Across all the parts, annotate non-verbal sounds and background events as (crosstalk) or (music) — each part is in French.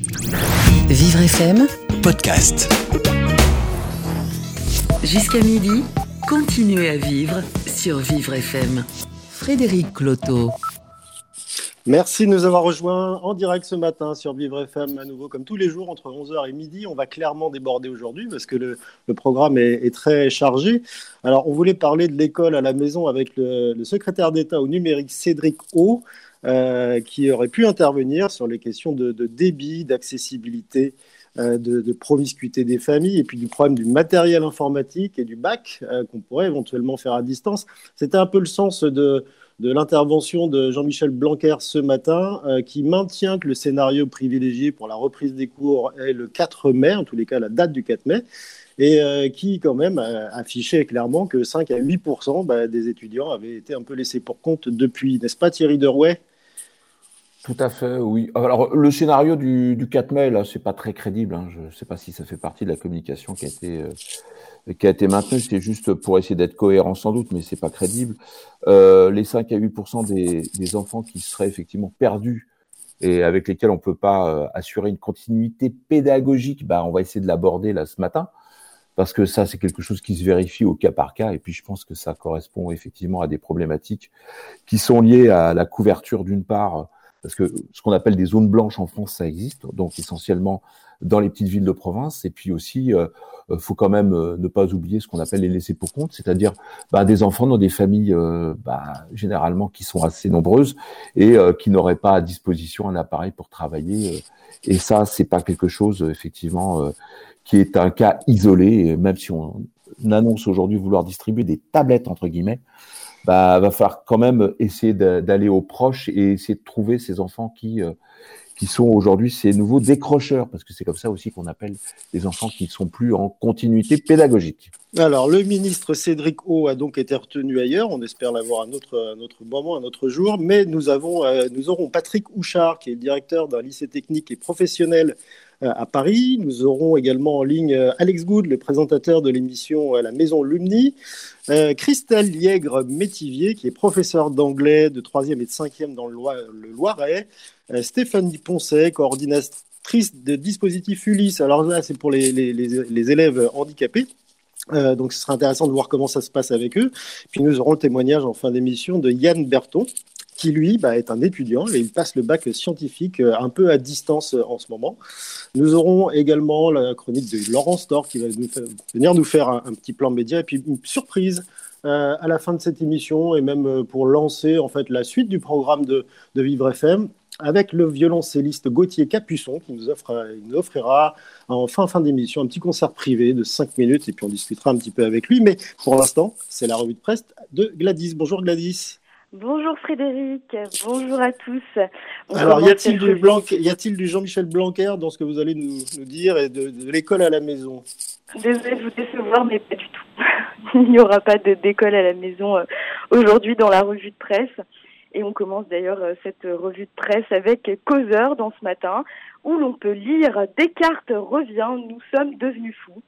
Vivre FM, podcast. jusqu'à midi, continuez à vivre sur Vivre FM. Frédéric Cloteau. Merci de nous avoir rejoints en direct ce matin sur Vivre FM à nouveau comme tous les jours entre 11h et midi. On va clairement déborder aujourd'hui parce que le, le programme est, est très chargé. Alors on voulait parler de l'école à la maison avec le, le secrétaire d'État au numérique Cédric O, euh, qui aurait pu intervenir sur les questions de, débit, d'accessibilité, euh, de, promiscuité des familles et puis du problème du matériel informatique et du bac euh, qu'on pourrait éventuellement faire à distance. C'était un peu le sens de l'intervention de Jean-Michel Blanquer ce matin, qui maintient que le scénario privilégié pour la reprise des cours est le 4 mai, en tous les cas la date du 4 mai, et euh, qui quand même euh, affichait clairement que 5 à 8% bah, des étudiants avaient été un peu laissés pour compte depuis, n'est-ce pas Thierry Derouet? Tout à fait, oui. Alors, le scénario du, du 4 mai, là, c'est pas très crédible. Hein. Je ne sais pas si ça fait partie de la communication qui a été euh, qui a été maintenu, c'est juste pour essayer d'être cohérent sans doute, mais c'est pas crédible. Les 5 à 8 des, des, enfants qui seraient effectivement perdus et avec lesquels on peut pas assurer une continuité pédagogique, bah, on va essayer de l'aborder là ce matin, parce que ça, c'est quelque chose qui se vérifie au cas par cas, et puis je pense que ça correspond effectivement à des problématiques qui sont liées à la couverture d'une part, parce que ce qu'on appelle des zones blanches en France, ça existe, donc essentiellement dans les petites villes de province. Et puis aussi, euh, faut quand même euh, ne pas oublier ce qu'on appelle les laissés pour compte, c'est-à-dire bah, des enfants dans des familles euh, bah, généralement qui sont assez nombreuses et euh, qui n'auraient pas à disposition un appareil pour travailler. euh. et ça, c'est pas quelque chose effectivement euh, qui est un cas isolé. Même si on annonce aujourd'hui vouloir distribuer des tablettes entre guillemets, bah, va falloir quand même essayer d'aller aux proches et essayer de trouver ces enfants qui euh, qui sont aujourd'hui ces nouveaux décrocheurs, parce que c'est comme ça aussi qu'on appelle les enfants qui ne sont plus en continuité pédagogique. Alors, le ministre Cédric O a donc été retenu ailleurs. On espère l'avoir à notre, notre moment, à notre jour. Mais nous, avons, euh, nous aurons Patrick Houchard, qui est directeur d'un lycée technique et professionnel à Paris. Nous aurons également en ligne euh, Alex Good, le présentateur de l'émission euh, La Maison Lumni. Euh, Christelle Liègre-Métivier, qui est professeur d'anglais de 3e et de 5e dans le, Loi- le Loiret. Euh, Stéphanie Poncet, coordinatrice de dispositif Ulysse. Alors là, c'est pour les, élèves handicapés. Euh, donc, ce sera intéressant de voir comment ça se passe avec eux. Puis, nous aurons le témoignage en fin d'émission de Yann Berton, qui lui bah, est un étudiant et il passe le bac scientifique euh, un peu à distance euh, en ce moment. Nous aurons également la chronique de Laurence Thor qui va venir nous faire un, petit plan média et puis une surprise euh, à la fin de cette émission et même pour lancer en fait la suite du programme de, de Vivre FM avec le violoncelliste Gauthier Capuçon qui nous offrira en fin, fin d'émission un petit concert privé de 5 minutes et puis on discutera un petit peu avec lui. Mais pour l'instant, c'est la revue de presse de Gladys. Bonjour Gladys. Bonjour Frédéric, bonjour à tous. On Alors, y a-t-il du. Blanc, Jean-Michel Blanquer dans ce que vous allez nous, nous dire et de, de l'école à la maison? Désolée de vous décevoir, mais pas du tout. (laughs) Il n'y aura pas d'école à la maison euh, aujourd'hui dans la revue de presse. Et on commence d'ailleurs euh, cette revue de presse avec Causeur dans ce matin, où l'on peut lire Descartes revient, nous sommes devenus fous.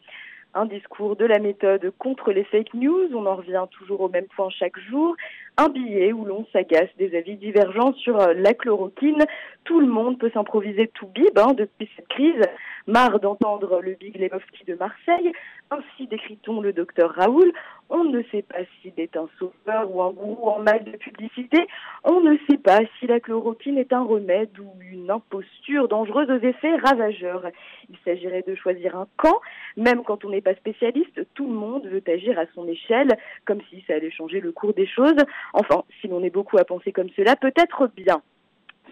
Un discours de la méthode contre les fake news, on en revient toujours au même point chaque jour. Un billet où l'on s'agace des avis divergents sur euh, la chloroquine. Tout le monde peut s'improviser tout bib hein, depuis cette crise. Marre d'entendre le Big Lebowski de Marseille. Ainsi décrit-on le docteur Raoul. On ne sait pas s'il est un sauveur ou un gourou en mal de publicité. On ne sait pas si la chloroquine est un remède ou une imposture dangereuse aux effets ravageurs. Il s'agirait de choisir un camp. Même quand on n'est pas spécialiste, tout le monde veut agir à son échelle, comme si ça allait changer le cours des choses. Enfin, si l'on est beaucoup à penser comme cela, peut-être bien.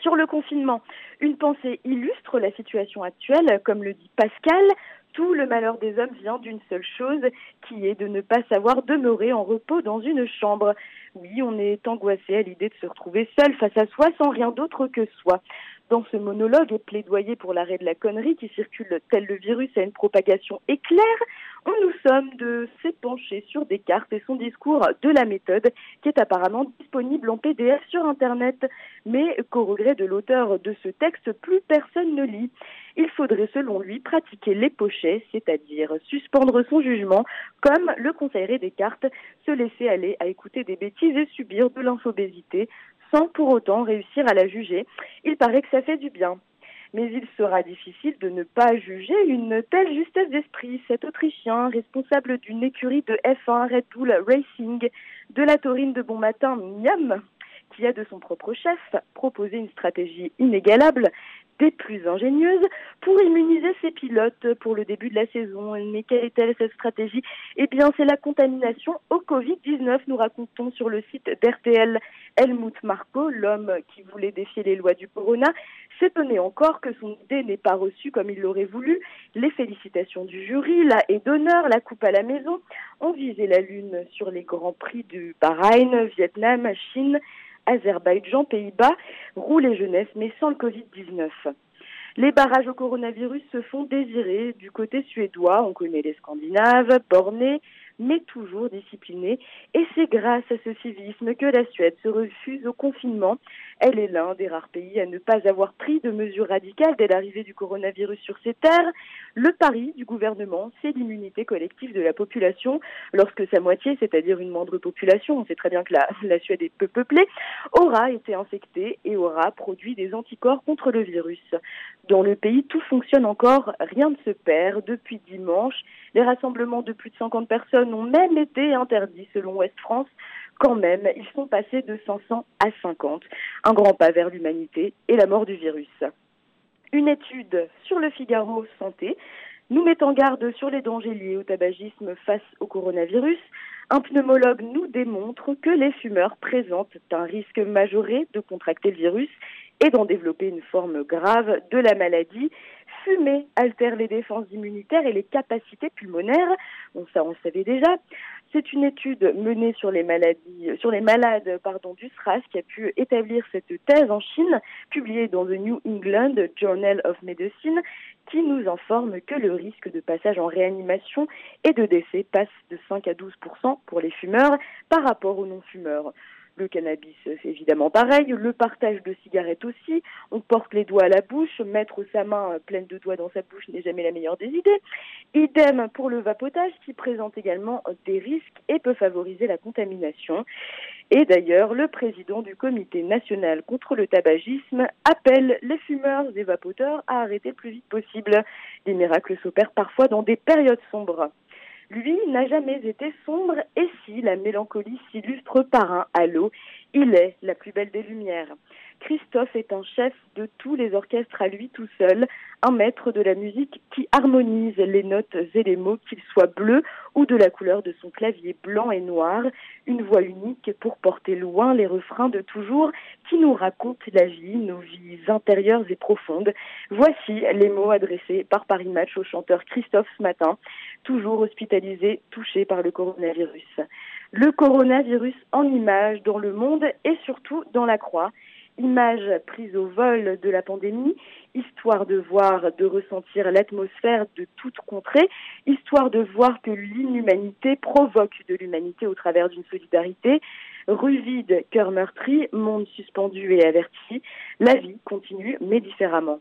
Sur le confinement, une pensée illustre la situation actuelle, comme le dit Pascal. Tout le malheur des hommes vient d'une seule chose, qui est de ne pas savoir demeurer en repos dans une chambre. Oui, on est angoissé à l'idée de se retrouver seul face à soi sans rien d'autre que soi. Dans ce monologue et plaidoyer pour l'arrêt de la connerie qui circule tel le virus à une propagation éclair, sommes de s'épancher sur Descartes et son discours de la méthode qui est apparemment disponible en PDF sur Internet, mais qu'au regret de l'auteur de ce texte, plus personne ne lit. Il faudrait selon lui pratiquer les pochets, c'est-à-dire suspendre son jugement, comme le conseillerait Descartes, se laisser aller à écouter des bêtises et subir de l'infobésité, sans pour autant réussir à la juger. Il paraît que ça fait du bien. Mais il sera difficile de ne pas juger une telle justesse d'esprit. Cet Autrichien, responsable d'une écurie de F1 Red Bull Racing de la Taurine de Bon Matin, Miam, qui a de son propre chef proposé une stratégie inégalable des plus ingénieuses pour immuniser ses pilotes pour le début de la saison. Mais quelle est-elle cette stratégie? Eh bien, c'est la contamination au Covid-19, nous racontons sur le site d'RTL. Helmut Marco, l'homme qui voulait défier les lois du corona, s'étonnait encore que son idée n'ait pas reçu comme il l'aurait voulu. Les félicitations du jury, la haie d'honneur, la coupe à la maison ont visé la Lune sur les grands prix du Bahreïn, Vietnam, Chine Azerbaïdjan, Pays-Bas, roule et jeunesse, mais sans le Covid-19. Les barrages au coronavirus se font désirer du côté suédois. On connaît les Scandinaves, bornés, mais toujours disciplinée. Et c'est grâce à ce civisme que la Suède se refuse au confinement. Elle est l'un des rares pays à ne pas avoir pris de mesures radicales dès l'arrivée du coronavirus sur ses terres. Le pari du gouvernement, c'est l'immunité collective de la population lorsque sa moitié, c'est-à-dire une moindre population, on sait très bien que la, (laughs) la Suède est peu peuplée, aura été infectée et aura produit des anticorps contre le virus. Dans le pays, tout fonctionne encore, rien ne se perd. Depuis dimanche, les rassemblements de plus de 50 personnes ont même été interdits selon Ouest France. Quand même, ils sont passés de 500 à 50. Un grand pas vers l'humanité et la mort du virus. Une étude sur le Figaro Santé nous met en garde sur les dangers liés au tabagisme face au coronavirus. Un pneumologue nous démontre que les fumeurs présentent un risque majoré de contracter le virus et d'en développer une forme grave de la maladie. Fumer altère les défenses immunitaires et les capacités pulmonaires. Bon, ça, on le savait déjà. C'est une étude menée sur les maladies, sur les malades, pardon, du SRAS qui a pu établir cette thèse en Chine, publiée dans The New England Journal of Medicine, qui nous informe que le risque de passage en réanimation et de décès passe de 5 à 12% pour les fumeurs par rapport aux non-fumeurs. Le cannabis, c'est évidemment pareil. Le partage de cigarettes aussi. On porte les doigts à la bouche. Mettre sa main pleine de doigts dans sa bouche n'est jamais la meilleure des idées. Idem pour le vapotage qui présente également des risques et peut favoriser la contamination. Et d'ailleurs, le président du comité national contre le tabagisme appelle les fumeurs et vapoteurs à arrêter le plus vite possible. Les miracles s'opèrent parfois dans des périodes sombres. Lui n'a jamais été sombre et si la mélancolie s'illustre par un halo, il est la plus belle des lumières. Christophe est un chef de tous les orchestres à lui tout seul, un maître de la musique qui harmonise les notes et les mots, qu'ils soient bleus ou de la couleur de son clavier blanc et noir, une voix unique pour porter loin les refrains de toujours qui nous racontent la vie, nos vies intérieures et profondes. Voici les mots adressés par Paris Match au chanteur Christophe ce matin toujours hospitalisés, touchés par le coronavirus. Le coronavirus en images dans le monde et surtout dans la croix. Images prises au vol de la pandémie, histoire de voir, de ressentir l'atmosphère de toute contrée, histoire de voir que l'inhumanité provoque de l'humanité au travers d'une solidarité. Rue vide, cœur meurtri, monde suspendu et averti, la vie continue mais différemment.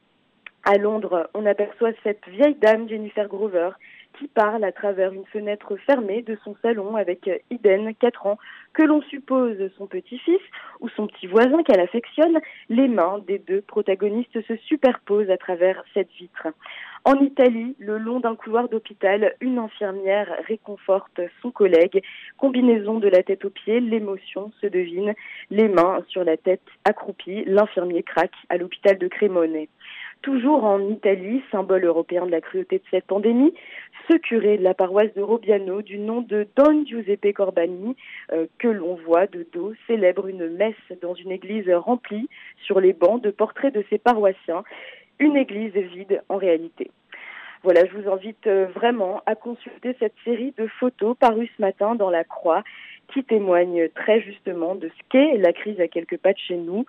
À Londres, on aperçoit cette vieille dame Jennifer Grover qui parle à travers une fenêtre fermée de son salon avec Iden, 4 ans, que l'on suppose son petit-fils ou son petit voisin qu'elle affectionne. Les mains des deux protagonistes se superposent à travers cette vitre. En Italie, le long d'un couloir d'hôpital, une infirmière réconforte son collègue. Combinaison de la tête aux pieds, l'émotion se devine. Les mains sur la tête accroupie, l'infirmier craque à l'hôpital de Crémone. Toujours en Italie, symbole européen de la cruauté de cette pandémie, ce curé de la paroisse de Robiano, du nom de Don Giuseppe Corbani, euh, que l'on voit de dos, célèbre une messe dans une église remplie sur les bancs de portraits de ses paroissiens, une église vide en réalité. Voilà, je vous invite euh, vraiment à consulter cette série de photos parues ce matin dans la Croix qui témoignent très justement de ce qu'est la crise à quelques pas de chez nous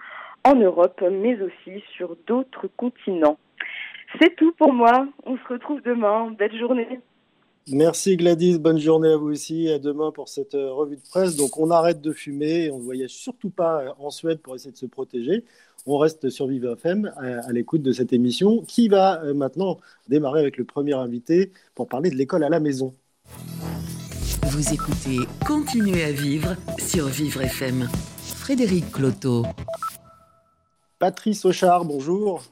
en Europe, mais aussi sur d'autres continents. C'est tout pour moi. On se retrouve demain. Belle journée. Merci Gladys, bonne journée à vous aussi. À demain pour cette euh, revue de presse. Donc on arrête de fumer, on ne voyage surtout pas euh, en Suède pour essayer de se protéger. On reste sur Vive FM à, l'écoute de cette émission qui va euh, maintenant démarrer avec le premier invité pour parler de l'école à la maison. Vous écoutez Continuez à vivre sur Vivre FM. Frédéric Cloteau. Patrice Auchard, bonjour.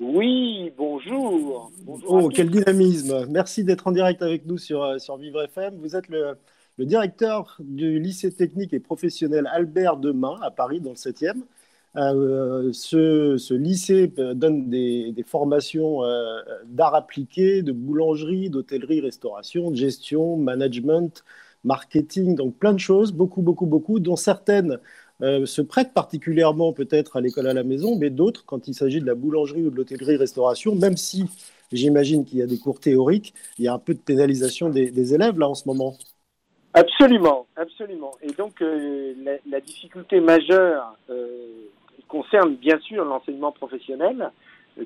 Oui, bonjour. oh, quel dynamisme. Merci d'être en direct avec nous sur, euh, sur Vivre FM. Vous êtes le, directeur du lycée technique et professionnel Albert Demain à Paris, dans le 7e. Euh, ce, lycée donne des, formations euh, d'art appliqué, de boulangerie, d'hôtellerie, restauration, de gestion, management, marketing, donc plein de choses, beaucoup, beaucoup, beaucoup, dont certaines euh, se prêtent particulièrement peut-être à l'école à la maison, mais d'autres, quand il s'agit de la boulangerie ou de l'hôtellerie-restauration, même si j'imagine qu'il y a des cours théoriques, il y a un peu de pénalisation des, élèves là en ce moment. Absolument, absolument. Et donc euh, la, difficulté majeure euh, concerne bien sûr l'enseignement professionnel,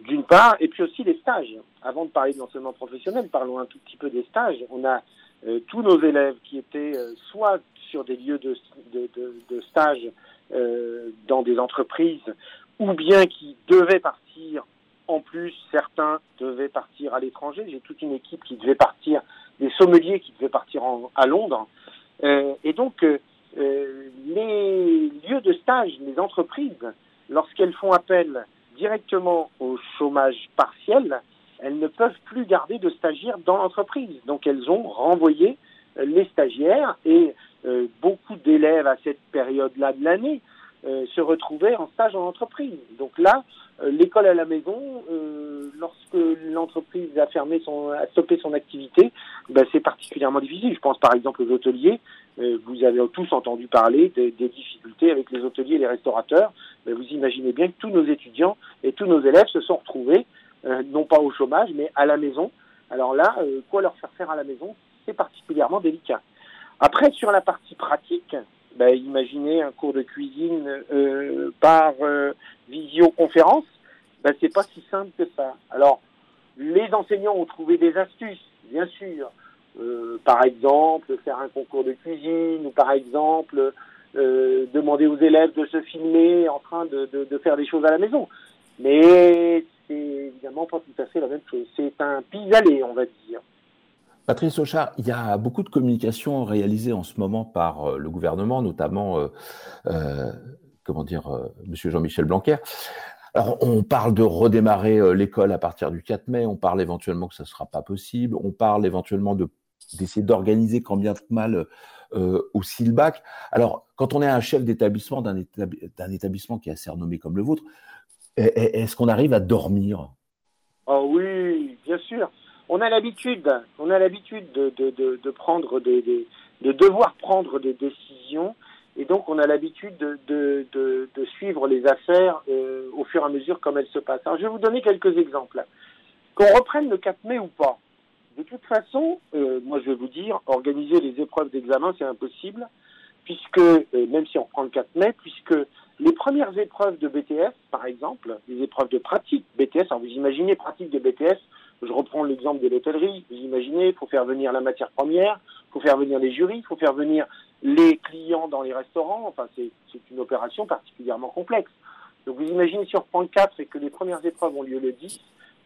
d'une part, et puis aussi les stages. Avant de parler de l'enseignement professionnel, parlons un tout petit peu des stages. On a tous nos élèves qui étaient soit sur des lieux de, stage euh, dans des entreprises, ou bien qui devaient partir. En plus, certains devaient partir à l'étranger. J'ai toute une équipe qui devait partir, des sommeliers qui devaient partir à Londres. Euh, et donc, euh, les lieux de stage, les entreprises, lorsqu'elles font appel directement au chômage partiel, elles ne peuvent plus garder de stagiaires dans l'entreprise. Donc, elles ont renvoyé les stagiaires et euh, beaucoup d'élèves à cette période-là de l'année euh, se retrouvaient en stage en entreprise. Donc là, euh, l'école à la maison, lorsque l'entreprise a fermé son, a stoppé son activité, ben, c'est particulièrement difficile. Je pense par exemple aux hôteliers. vous avez tous entendu parler des, difficultés avec les hôteliers et les restaurateurs. Ben, vous imaginez bien que tous nos étudiants et tous nos élèves se sont retrouvés, non pas au chômage, mais à la maison. Alors là, quoi leur faire faire à la maison, c'est particulièrement délicat. Après, sur la partie pratique, ben, imaginez un cours de cuisine euh, par euh, visioconférence, ben, c'est pas si simple que ça. Alors, les enseignants ont trouvé des astuces, bien sûr. Euh, par exemple, faire un concours de cuisine, ou par exemple, demander aux élèves de se filmer en train de, de, de faire des choses à la maison. Mais c'est évidemment pas tout à fait la même chose. C'est un pis-aller, on va dire. Patrice Auchard, il y a beaucoup de communication réalisée en ce moment par euh, le gouvernement, notamment, euh, euh, comment dire, Monsieur Jean-Michel Blanquer. Alors, on parle de redémarrer l'école à partir du 4 mai, on parle éventuellement que ça ne sera pas possible, on parle éventuellement de d'essayer d'organiser quand bien mal aussi le bac. Alors, quand on est un chef d'établissement d'un établissement qui est assez renommé comme le vôtre, est-ce qu'on arrive à dormir? Oh oui, bien sûr on a l'habitude, on a l'habitude de, de, de, prendre des, de devoir prendre des décisions, et donc on a l'habitude de, de, de, suivre les affaires euh, au fur et à mesure comme elles se passent. Alors je vais vous donner quelques exemples. Qu'on reprenne le 4 mai ou pas. De toute façon, euh, moi je vais vous dire, organiser les épreuves d'examen c'est impossible, puisque euh, même si on reprend le 4 mai, puisque les premières épreuves de BTS, par exemple, les épreuves de pratique BTS, alors vous imaginez pratique de BTS, je reprends l'exemple de l'hôtellerie. Vous imaginez, il faut faire venir la matière première, il faut faire venir les jurys, il faut faire venir les clients dans les restaurants. Enfin, c'est une opération particulièrement complexe. Donc vous imaginez si on reprend le 4 et que les premières épreuves ont lieu le 10,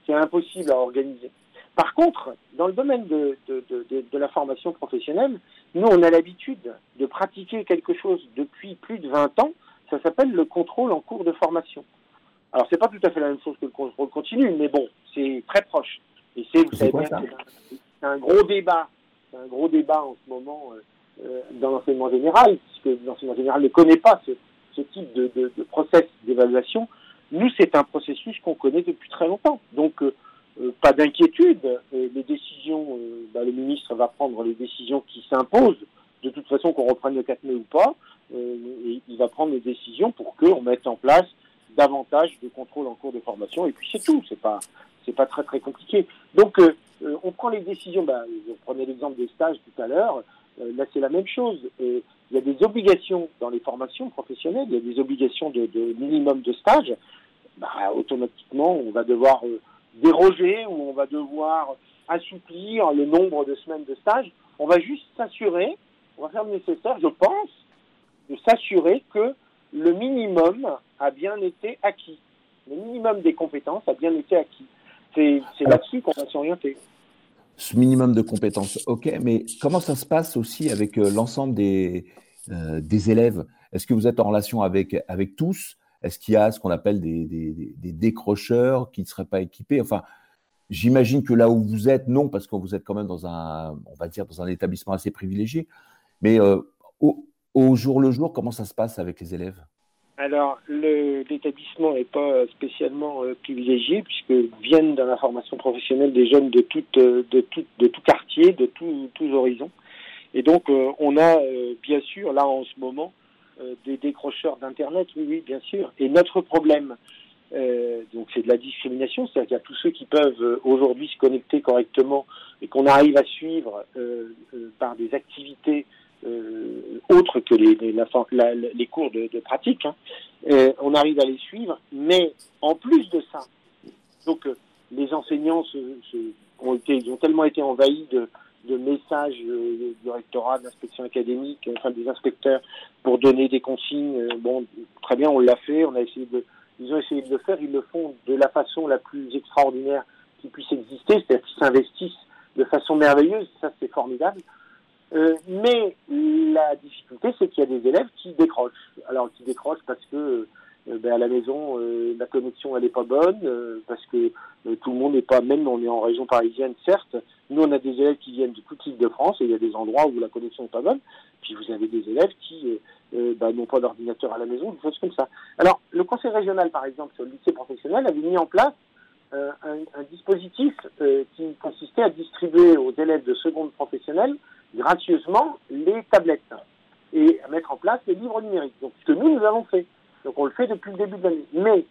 c'est impossible à organiser. Par contre, dans le domaine de, de, de, de la formation professionnelle, nous, on a l'habitude de pratiquer quelque chose depuis plus de 20 ans. Ça s'appelle le contrôle en cours de formation. Alors, c'est pas tout à fait la même chose que le contrôle continu, mais bon, c'est très proche. Et c'est, vous savez bien, c'est un gros débat. C'est un gros débat en ce moment euh, euh, dans l'enseignement général, puisque l'enseignement général ne connaît pas ce, ce type de, de, de, process d'évaluation. Nous, c'est un processus qu'on connaît depuis très longtemps. Donc, euh, pas d'inquiétude. les décisions, bah, le ministre va prendre les décisions qui s'imposent. De toute façon, qu'on reprenne le 4 mai ou pas, et il va prendre les décisions pour qu'on mette en place davantage de contrôle en cours de formation. Et puis c'est tout, c'est pas c'est pas très très compliqué. Donc euh, euh, on prend les décisions. Bah, vous prenez l'exemple des stages tout à l'heure. Euh, là c'est la même chose. il y a des obligations dans les formations professionnelles. Il y a des obligations de, minimum de stage. Bah, automatiquement on va devoir déroger ou on va devoir assouplir le nombre de semaines de stage. On va juste s'assurer, on va faire le nécessaire, je pense, de s'assurer que le minimum a bien été acquis. Le minimum des compétences a bien été acquis. C'est là-dessus qu'on va s'orienter. Ce minimum de compétences, ok, mais comment ça se passe aussi avec euh, l'ensemble des, euh, des élèves? Est-ce que vous êtes en relation avec, avec tous? Est-ce qu'il y a ce qu'on appelle des, des, décrocheurs qui ne seraient pas équipés? Enfin, j'imagine que là où vous êtes, non, parce que vous êtes quand même dans un, on va dire, dans un établissement assez privilégié. Mais au, au jour le jour, comment ça se passe avec les élèves? Alors, l'établissement n'est pas spécialement euh, privilégié puisque viennent dans la formation professionnelle des jeunes de tout, euh, de tout, de tout quartier, de tous horizons. Et donc, euh, on a bien sûr, là en ce moment, des décrocheurs d'Internet, oui, oui, bien sûr. Et notre problème, donc c'est de la discrimination, c'est-à-dire qu'il y a tous ceux qui peuvent aujourd'hui se connecter correctement et qu'on arrive à suivre par des activités euh, autres que les, les, les cours de, de pratique. Hein. Euh, on arrive à les suivre, mais en plus de ça, donc euh, les enseignants se, se, ont, été, ils ont tellement été envahis de, de messages euh, du rectorat, d'inspection académique, enfin des inspecteurs pour donner des consignes. Bon, très bien, on l'a fait, on a essayé de, ils ont essayé de le faire, ils le font de la façon la plus extraordinaire qui puisse exister, c'est-à-dire qu'ils s'investissent de façon merveilleuse, ça c'est formidable. Euh, mais la difficulté, c'est qu'il y a des élèves qui décrochent. Alors, qui décrochent parce que euh, ben, à la maison, euh, la connexion elle est pas bonne, parce que tout le monde n'est pas, même on est en région parisienne, certes. Nous, on a des élèves qui viennent de toute l'île de France et il y a des endroits où la connexion n'est pas bonne. Puis vous avez des élèves qui ben, n'ont pas d'ordinateur à la maison, des choses comme ça. Alors, le conseil régional, par exemple, sur le lycée professionnel, avait mis en place un, un, dispositif qui consistait à distribuer aux élèves de seconde professionnelle gracieusement les tablettes et à mettre en place les livres numériques. Donc, ce que nous, nous avons fait. Donc, on le fait depuis le début de l'année. Mais,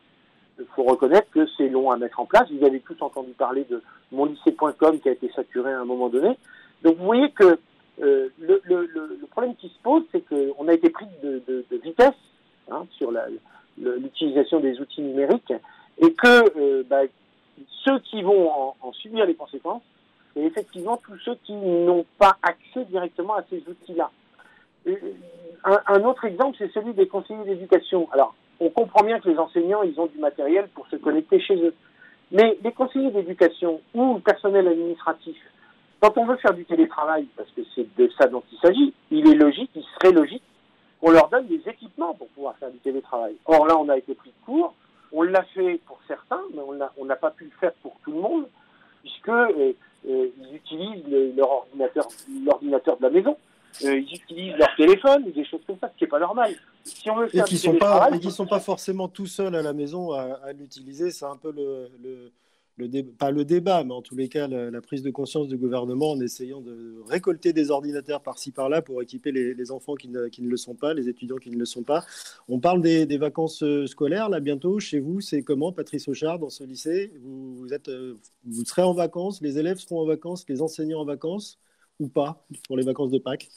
il faut reconnaître que c'est long à mettre en place. Vous avez tous entendu parler de monlycée.com qui a été saturé à un moment donné. Donc, vous voyez que euh, le, le, le, problème qui se pose, c'est qu'on a été pris de, de, de vitesse hein, sur l'utilisation des outils numériques et que euh, bah, ceux qui vont en, en subir les conséquences, et effectivement tous ceux qui n'ont pas accès directement à ces outils-là. Un, un, autre exemple, c'est celui des conseillers d'éducation. Alors, on comprend bien que les enseignants, ils ont du matériel pour se connecter chez eux. Mais les conseillers d'éducation ou le personnel administratif, quand on veut faire du télétravail, parce que c'est de ça dont il s'agit, il est logique, il serait logique qu'on leur donne des équipements pour pouvoir faire du télétravail. Or là, on a été pris de court, on l'a fait pour certains, mais on n'a pas pu le faire pour tout le monde, puisque euh, euh, ils utilisent leur ordinateur, l'ordinateur de la maison. Euh, ils utilisent leur téléphone ou des choses comme ça, ce qui n'est pas normal. Si on veut faire et qui ne sont, pas, qui sont pas forcément tout seuls à la maison à, à l'utiliser, c'est un peu le, le, pas le débat, mais en tous les cas la, prise de conscience du gouvernement en essayant de récolter des ordinateurs par-ci par-là pour équiper les, enfants qui ne, le sont pas, les étudiants qui ne le sont pas. On parle des, vacances euh, scolaires là bientôt. Chez vous, c'est comment, Patrice Auchard, dans ce lycée? Vous, êtes, vous serez en vacances, les élèves seront en vacances, les enseignants en vacances ou pas pour les vacances de Pâques?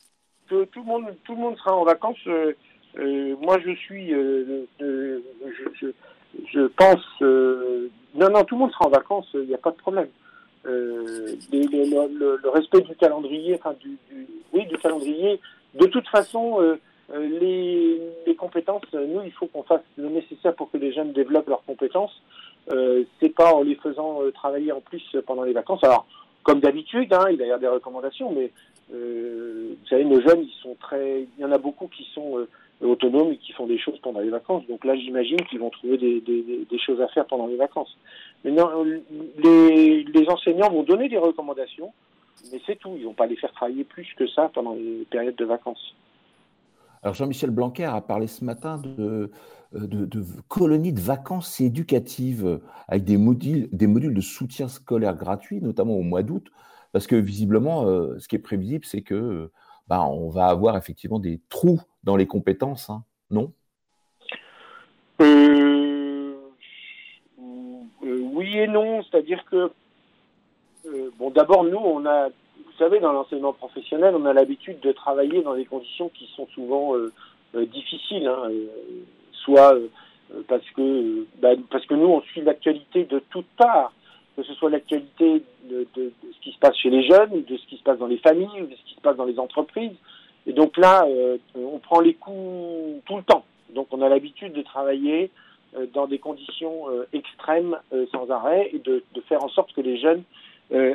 Tout, le monde, tout le monde sera en vacances. Euh, euh, moi, je suis, euh, euh je, pense, euh, non, non, tout le monde sera en vacances. Il n'y a pas de problème. Le, le, le, respect du calendrier, enfin du, du, oui, du calendrier. De toute façon, les, les, compétences, nous, il faut qu'on fasse le nécessaire pour que les jeunes développent leurs compétences. Euh, c'est pas en les faisant travailler en plus pendant les vacances. Alors, comme d'habitude, hein, il va y avoir des recommandations, mais euh, vous savez, nos jeunes, ils sont très, il y en a beaucoup qui sont euh, autonomes et qui font des choses pendant les vacances. Donc là, j'imagine qu'ils vont trouver des, choses à faire pendant les vacances. Maintenant, les, les enseignants vont donner des recommandations, mais c'est tout. Ils vont pas les faire travailler plus que ça pendant les périodes de vacances. Alors Jean-Michel Blanquer a parlé ce matin de, de, colonies de vacances éducatives avec des modules, des modules de soutien scolaire gratuits, notamment au mois d'août. Parce que visiblement, euh, ce qui est prévisible, c'est que bah, on va avoir effectivement des trous dans les compétences, hein, non? Euh, euh, Oui et non, c'est-à-dire que euh, bon, d'abord nous, on a, vous savez, dans l'enseignement professionnel, on a l'habitude de travailler dans des conditions qui sont souvent difficiles, hein, soit parce que bah, parce que nous, on suit l'actualité de toutes parts que ce soit l'actualité de, ce qui se passe chez les jeunes, de ce qui se passe dans les familles, ou de ce qui se passe dans les entreprises. Et donc là, euh, on prend les coups tout le temps. Donc on a l'habitude de travailler euh, dans des conditions euh, extrêmes sans arrêt et de, faire en sorte que les jeunes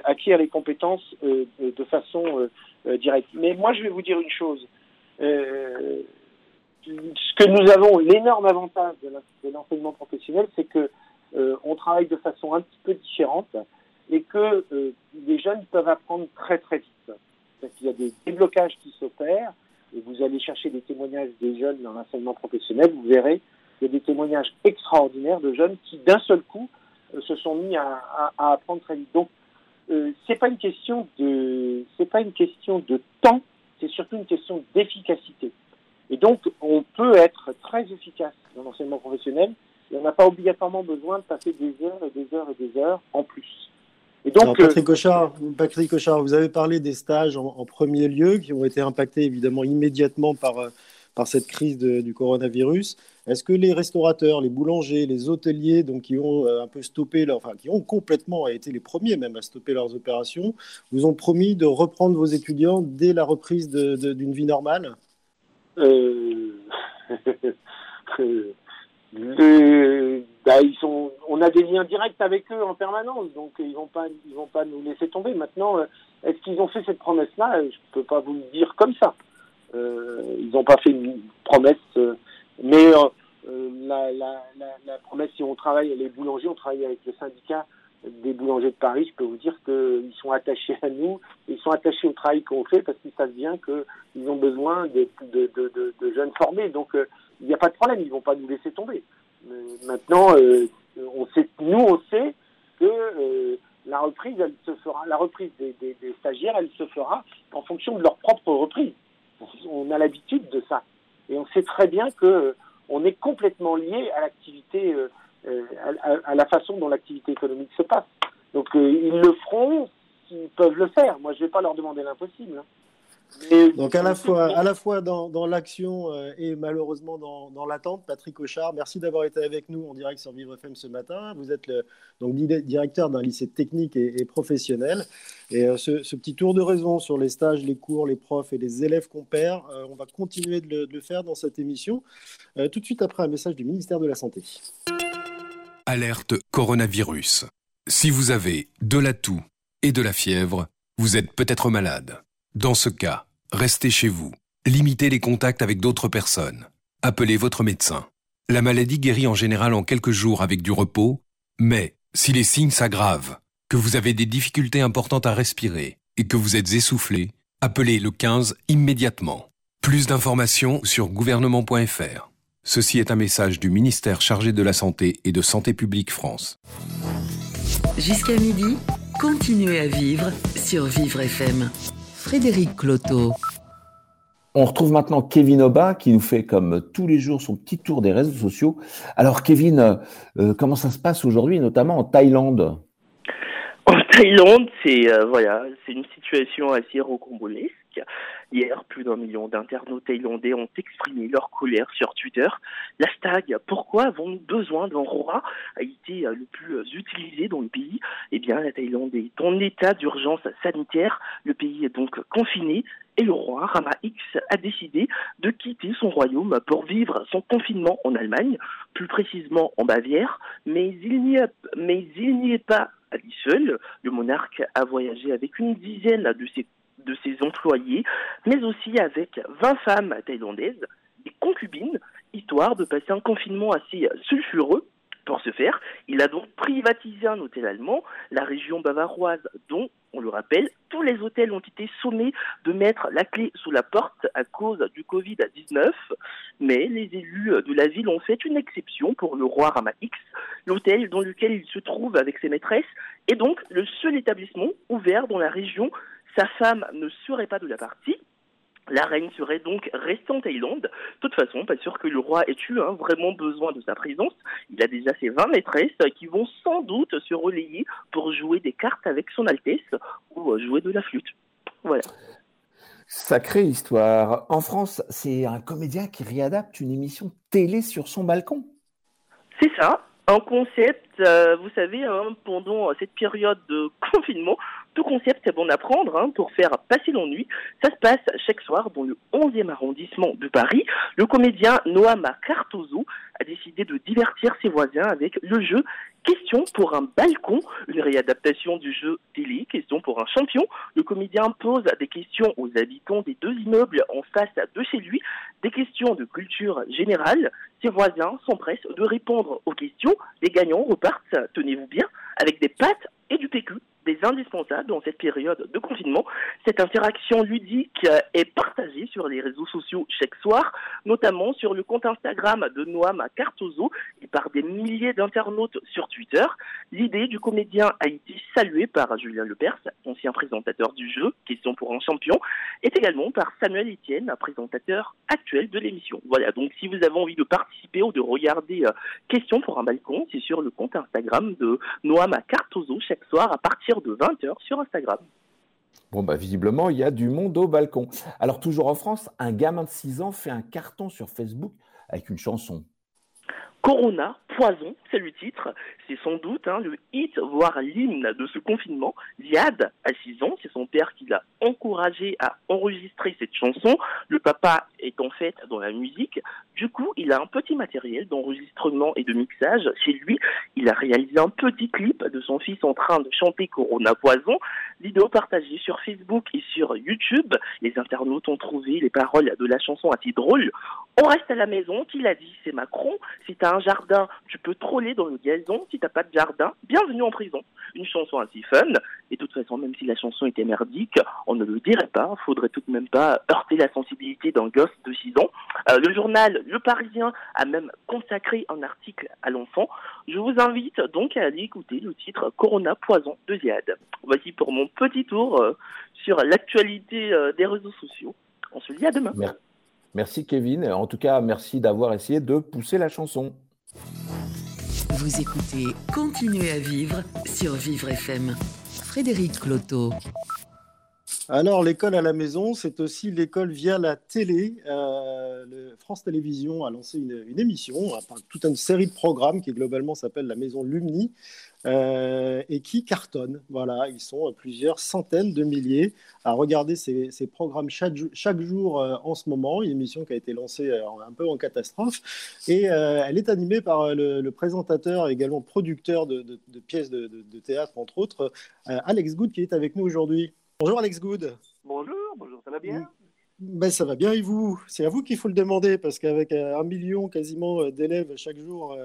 acquièrent les compétences de façon directe. Mais moi, je vais vous dire une chose. ce que nous avons, l'énorme avantage de l'enseignement professionnel, c'est que on travaille de façon un petit peu différente et que euh, les jeunes peuvent apprendre très très vite. Parce qu'il y a des déblocages qui s'opèrent et vous allez chercher des témoignages des jeunes dans l'enseignement professionnel, vous verrez, il y a des témoignages extraordinaires de jeunes qui d'un seul coup euh, se sont mis à, à, apprendre très vite. Donc euh, c'est pas une question de c'est pas une question de temps, c'est surtout une question d'efficacité. Et donc on peut être très efficace dans l'enseignement professionnel et on n'a pas obligatoirement besoin de passer des heures et des heures et des heures en plus. Et donc, Patrick, Cochard, Patrick Cochard, vous avez parlé des stages en, en, premier lieu qui ont été impactés évidemment immédiatement par, euh, par cette crise de, du coronavirus. Est-ce que les restaurateurs, les boulangers, les hôteliers, donc qui ont euh, un peu stoppé, leur, enfin qui ont complètement été les premiers même à stopper leurs opérations, vous ont promis de reprendre vos étudiants dès la reprise d'une vie normale? Euh... (laughs) euh bah, ils sont, on a des liens directs avec eux en permanence, donc ils vont pas, ils vont pas nous laisser tomber. Maintenant, euh, est-ce qu'ils ont fait cette promesse-là? Je peux pas vous le dire comme ça. Euh, ils n'ont pas fait une promesse, mais euh, la, la, la, la, promesse, si on travaille, les boulangers, on travaille avec le syndicat des boulangers de Paris, je peux vous dire qu'ils sont attachés à nous, ils sont attachés au travail qu'on fait parce qu'ils savent bien qu'ils ont besoin de, de, de, de, jeunes formés. Donc euh, il n'y a pas de problème, ils vont pas nous laisser tomber. maintenant, euh, on sait, nous on sait que euh, la reprise, elle se fera, la reprise des, stagiaires, elle se fera en fonction de leur propre reprise. On a l'habitude de ça, et on sait très bien que on est complètement lié à l'activité, euh, euh, à, la façon dont l'activité économique se passe. Donc euh, ils le feront s'ils peuvent le faire. Moi, je ne vais pas leur demander l'impossible. Hein. Donc à la fois, à la fois dans, l'action et malheureusement dans, l'attente, Patrick Auchard, merci d'avoir été avec nous en direct sur Vivre FM ce matin. Vous êtes le, donc directeur d'un lycée technique et, professionnel. Et ce, ce, petit tour de raison sur les stages, les cours, les profs et les élèves qu'on perd, on va continuer de le, de le, faire dans cette émission. tout de suite après un message du ministère de la Santé. Alerte coronavirus. Si vous avez de la toux et de la fièvre, vous êtes peut-être malade. Dans ce cas, restez chez vous. Limitez les contacts avec d'autres personnes. Appelez votre médecin. La maladie guérit en général en quelques jours avec du repos, mais si les signes s'aggravent, que vous avez des difficultés importantes à respirer et que vous êtes essoufflé, appelez le 15 immédiatement. Plus d'informations sur gouvernement.fr. Ceci est un message du ministère chargé de la Santé et de Santé publique France. Jusqu'à midi, continuez à vivre sur Vivre FM. Frédéric Cloteau. On retrouve maintenant Kevin Oba qui nous fait comme tous les jours son petit tour des réseaux sociaux. Alors Kevin, euh, comment ça se passe aujourd'hui, notamment en Thaïlande? En Thaïlande, c'est euh, voilà, c'est une situation assez rocambolesque. Hier, plus d'un million d'internautes thaïlandais ont exprimé leur colère sur Twitter. L'hashtag Pourquoi avons-nous besoin d'un roi a été le plus utilisé dans le pays. Eh bien, la Thaïlande est en état d'urgence sanitaire. Le pays est donc confiné et le roi Rama X a décidé de quitter son royaume pour vivre son confinement en Allemagne, plus précisément en Bavière, mais il n'y mais il n'y est pas à lui seul. Le monarque a voyagé avec une dizaine de ses de ses employés, mais aussi avec 20 femmes thaïlandaises, des concubines, histoire de passer un confinement assez sulfureux. Pour ce faire, il a donc privatisé un hôtel allemand, la région bavaroise, dont, on le rappelle, tous les hôtels ont été sommés de mettre la clé sous la porte à cause du Covid-19. Mais les élus de la ville ont fait une exception pour le roi Rama X. L'hôtel dans lequel il se trouve avec ses maîtresses est donc le seul établissement ouvert dans la région sa femme ne serait pas de la partie. La reine serait donc restée en Thaïlande. De toute façon, pas sûr que le roi ait eu hein, vraiment besoin de sa présence. Il a déjà ses 20 maîtresses qui vont sans doute se relayer pour jouer des cartes avec son Altesse ou euh, jouer de la flûte. Voilà. Sacrée histoire. En France, c'est un comédien qui réadapte une émission télé sur son balcon. C'est ça. Un concept, euh, vous savez, hein, pendant cette période de (laughs) confinement, Ce concept est bon à prendre hein, pour faire passer l'ennui. Ça se passe chaque soir dans le 11e arrondissement de Paris. Le comédien Noam Cartozo a décidé de divertir ses voisins avec le jeu Question pour un balcon, une réadaptation du jeu télé, question pour un champion. Le comédien pose des questions aux habitants des deux immeubles en face de chez lui, des questions de culture générale. Ses voisins s'empressent de répondre aux questions. Les gagnants repartent, tenez-vous bien, avec des pâtes et du PQ des indispensables dans cette période de confinement. Cette interaction ludique est partagée sur les réseaux sociaux chaque soir, notamment sur le compte Instagram de Noam Cartozo et par des milliers d'internautes sur Twitter. L'idée du comédien a été saluée par Julien Lepers, ancien présentateur du jeu Question pour un champion, et également par Samuel Etienne, présentateur actuel de l'émission. Voilà, donc si vous avez envie de participer ou de regarder euh, Question pour un balcon, c'est sur le compte Instagram de Noam Cartozo chaque soir à partir de 20h sur Instagram. Bon, bah, visiblement, il y a du monde au balcon. Alors, toujours en France, un gamin de 6 ans fait un carton sur Facebook avec une chanson. Corona, poison, c'est le titre. C'est sans doute hein, le hit, voire l'hymne de ce confinement. Ziad a 6 ans, c'est son père qui l'a encouragé à enregistrer cette chanson. Le papa est en fait dans la musique. Du coup, il a un petit matériel d'enregistrement et de mixage. Chez lui, il a réalisé un petit clip de son fils en train de chanter Corona Poison. Vidéo partagée sur Facebook et sur YouTube. Les internautes ont trouvé les paroles de la chanson assez drôles. On reste à la maison, qu'il a dit, c'est Macron. Si t'as un jardin, tu peux troller dans le gazon. Si t'as pas de jardin, bienvenue en prison. Une chanson assez fun. Et de toute façon, même si la chanson était merdique, on ne le dirait pas. Faudrait tout de même pas heurter la sensibilité d'un gosse de 6 ans. Euh, le journal Le Parisien a même consacré un article à l'enfant. Je vous invite donc à aller écouter le titre Corona Poison de Ziad. Voici pour mon petit tour euh, sur l'actualité euh, des réseaux sociaux. On se dit à demain. Merci Kevin. En tout cas, merci d'avoir essayé de pousser la chanson. Vous écoutez Continuez à vivre sur Vivre FM. Frédéric Cloteau. Alors, l'école à la maison, c'est aussi l'école via la télé. Euh, France Télévisions a lancé une, émission, toute une série de programmes qui globalement s'appelle La Maison Lumni euh, et qui cartonne. Voilà, ils sont plusieurs centaines de milliers à regarder ces, programmes chaque, chaque jour euh, en ce moment. Une émission qui a été lancée un peu en catastrophe et elle est animée par le, présentateur également producteur de, de pièces de, théâtre, entre autres, Alex Good, qui est avec nous aujourd'hui. Bonjour Alex Good. Bonjour, bonjour, ça va bien? Ben, Ça va bien et vous? C'est à vous qu'il faut le demander parce qu'avec euh, un million quasiment euh, d'élèves chaque jour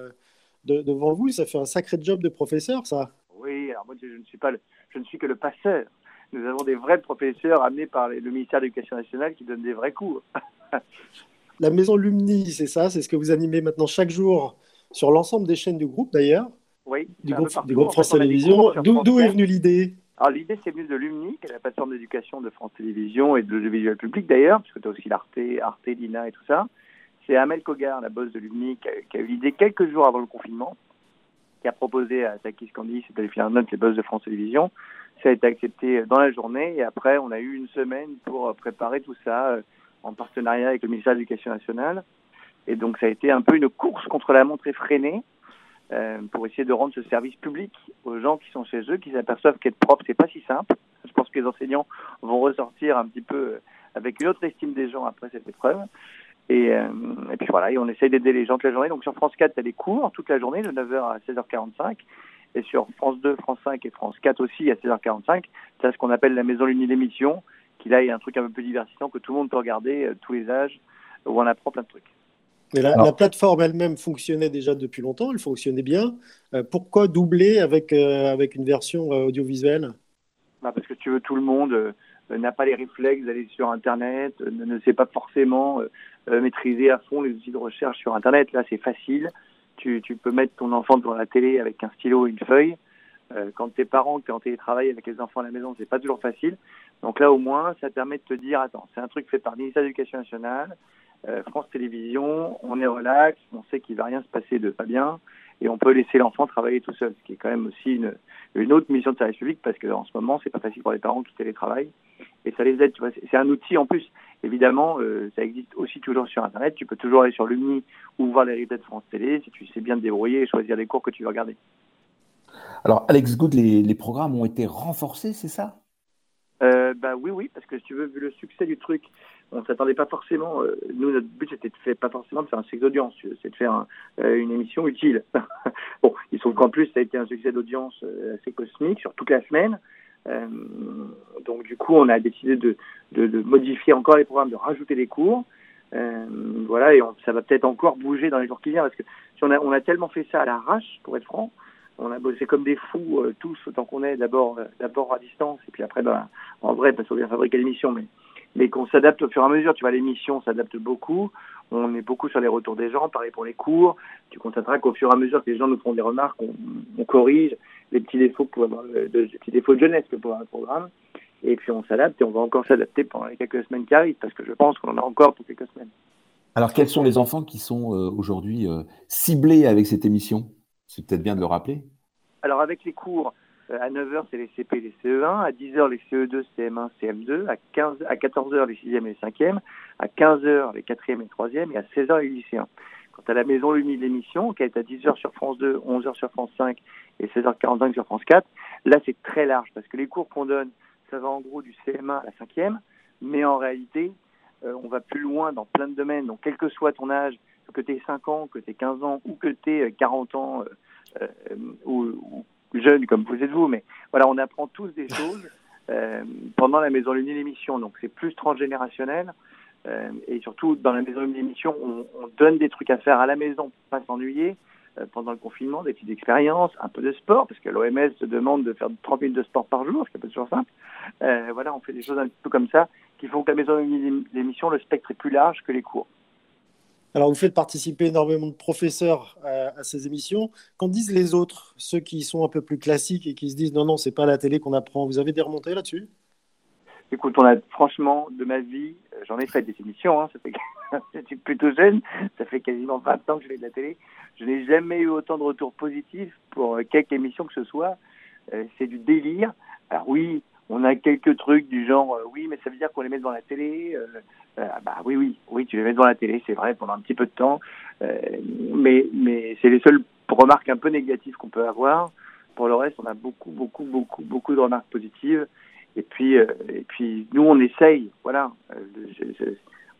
devant vous, ça fait un sacré job de professeur ça. Oui, alors moi je ne suis, pas je ne suis que le passeur. Nous avons des vrais professeurs amenés par le ministère de l'Éducation nationale qui donnent des vrais cours. (laughs) La maison Lumni, c'est ça C'est ce que vous animez maintenant chaque jour sur l'ensemble des chaînes du groupe d'ailleurs Oui. Du groupe, du groupe France Télévisions. D'où est venue l'idée? Alors l'idée, c'est venue de l'UMNI, qui est la plateforme d'éducation de France Télévisions et de l'audiovisuel public d'ailleurs, puisque tu as aussi l'Arte, Arte, Lina et tout ça. C'est Amel Kogar, la boss de l'UMNI, qui, a, eu l'idée quelques jours avant le confinement, qui a proposé à Takis Candy, c'était note les boss de France Télévisions. Ça a été accepté dans la journée et après, on a eu une semaine pour préparer tout ça euh, en partenariat avec le ministère de l'Éducation nationale. Et donc, ça a été un peu une course contre la montre effrénée euh, pour essayer de rendre ce service public aux gens qui sont chez eux, qui s'aperçoivent qu'être propre, c'est pas si simple. Je pense que les enseignants vont ressortir un petit peu euh, avec une autre estime des gens après cette épreuve. Et, euh, et puis voilà, et on essaye d'aider les gens toute la journée. Donc sur France 4, il y a des cours toute la journée, de 9h à 16h45. Et sur France 2, France 5 et France 4 aussi à 16h45, c'est ce qu'on appelle la maison l'uni d'émission, qui là est un truc un peu plus divertissant que tout le monde peut regarder, tous les âges, où on apprend plein de trucs. Mais la, plateforme elle-même fonctionnait déjà depuis longtemps, elle fonctionnait bien. Euh, pourquoi doubler avec, euh, avec une version euh, audiovisuelle? Bah Parce que tu veux, tout le monde n'a pas les réflexes d'aller sur Internet, ne, ne, sait pas forcément maîtriser à fond les outils de recherche sur Internet. Là, c'est facile. Tu, peux mettre ton enfant devant la télé avec un stylo et une feuille. quand tes parents, que tu es en télétravail avec les enfants à la maison, c'est pas toujours facile. Donc là, au moins, ça permet de te dire, attends, c'est un truc fait par le ministère de l'Éducation nationale euh, France Télévisions, on est relax, on sait qu'il va rien se passer de pas bien, et on peut laisser l'enfant travailler tout seul, ce qui est quand même aussi une, autre mission de service public, parce qu'en ce moment, c'est pas facile pour les parents qui télétravaillent, et ça les aide, c'est un outil en plus. Évidemment, euh, ça existe aussi toujours sur Internet, tu peux toujours aller sur l'UMNI ou voir les replays de France Télé, si tu sais bien te débrouiller et choisir les cours que tu veux regarder. Alors, Alex Good, les, les programmes ont été renforcés, c'est ça? Euh, bah oui, oui, parce que si tu veux, vu le succès du truc, on s'attendait pas forcément. Euh, nous, notre but c'était de faire, pas forcément de faire un succès d'audience, c'est de faire euh, une émission utile. (laughs) bon, il se trouve qu'en plus ça a été un succès d'audience assez cosmique sur toute la semaine. Donc du coup, on a décidé de, de, de, modifier encore les programmes, de rajouter des cours. voilà, et on, ça va peut-être encore bouger dans les jours qui viennent parce que si on a, on a tellement fait ça à l'arrache, pour être franc, on a bossé comme des fous euh, tous autant qu'on est d'abord euh, d'abord à distance et puis après ben, en vrai parce qu'on vient fabriquer l'émission mais mais qu'on s'adapte au fur et à mesure tu vois l'émission s'adapte beaucoup on est beaucoup sur les retours des gens pareil pour les cours. Tu constateras qu'au fur et à mesure que les gens nous font des remarques on, corrige les petits défauts pour avoir le, les petits défauts de jeunesse que pour un programme. Et puis on s'adapte et on va encore s'adapter pendant les quelques semaines qui arrivent parce que je pense qu'on en a encore pour quelques semaines. Alors quels sont les enfants qui sont euh, aujourd'hui ciblés avec cette émission? C'est peut-être bien de le rappeler. Alors avec les cours, euh, à 9h c'est les CP et les CE1, à 10h les CE2, CM1, CM2, à, 15, à 14h les 6e et les 5e, à 15h les 4e et les 3e et à 16h les lycéens. Quant à la maison Lumi de l'émission, qui est à 10h sur France 2, 11h sur France 5 et 16h45 sur France 4, là c'est très large parce que les cours qu'on donne, ça va en gros du CM1 à la 5e, mais en réalité, euh, on va plus loin dans plein de domaines. Donc quel que soit ton âge, que tu aies 5 ans, que tu aies 15 ans ou que tu aies 40 ans euh, ou, jeune comme vous êtes vous, mais voilà, on apprend tous des choses (laughs) euh, pendant la Maison Lune l'émission. Donc c'est plus transgénérationnel. Euh, et surtout, dans la Maison Lune l'émission, on, on, donne des trucs à faire à la maison pour pas s'ennuyer pendant le confinement, des petites expériences, un peu de sport, parce que l'OMS se demande de faire 30 minutes de sport par jour, ce qui n'est pas toujours simple. Euh, voilà, on fait des choses un peu comme ça qui font que la maison l'émission, le spectre est plus large que les cours. Alors, vous faites participer énormément de professeurs à, à, ces émissions. Qu'en disent les autres, ceux qui sont un peu plus classiques et qui se disent non, non, c'est pas la télé qu'on apprend Vous avez des remontées là-dessus? Écoute, on a franchement, de ma vie, euh, j'en ai fait des émissions, hein, (laughs) je suis plutôt jeune, ça fait quasiment 20 ans que je fais de la télé. Je n'ai jamais eu autant de retours positifs pour euh, quelque émission que ce soit. Euh, c'est du délire. Alors oui, on a quelques trucs du genre, euh, oui, mais ça veut dire qu'on les met devant la télé. Euh, euh, bah oui, oui, oui, tu les mets devant la télé, c'est vrai, pendant un petit peu de temps. mais mais c'est les seules remarques un peu négatives qu'on peut avoir. Pour le reste, on a beaucoup, beaucoup, beaucoup, beaucoup de remarques positives. Et puis, et puis nous, on essaye, voilà.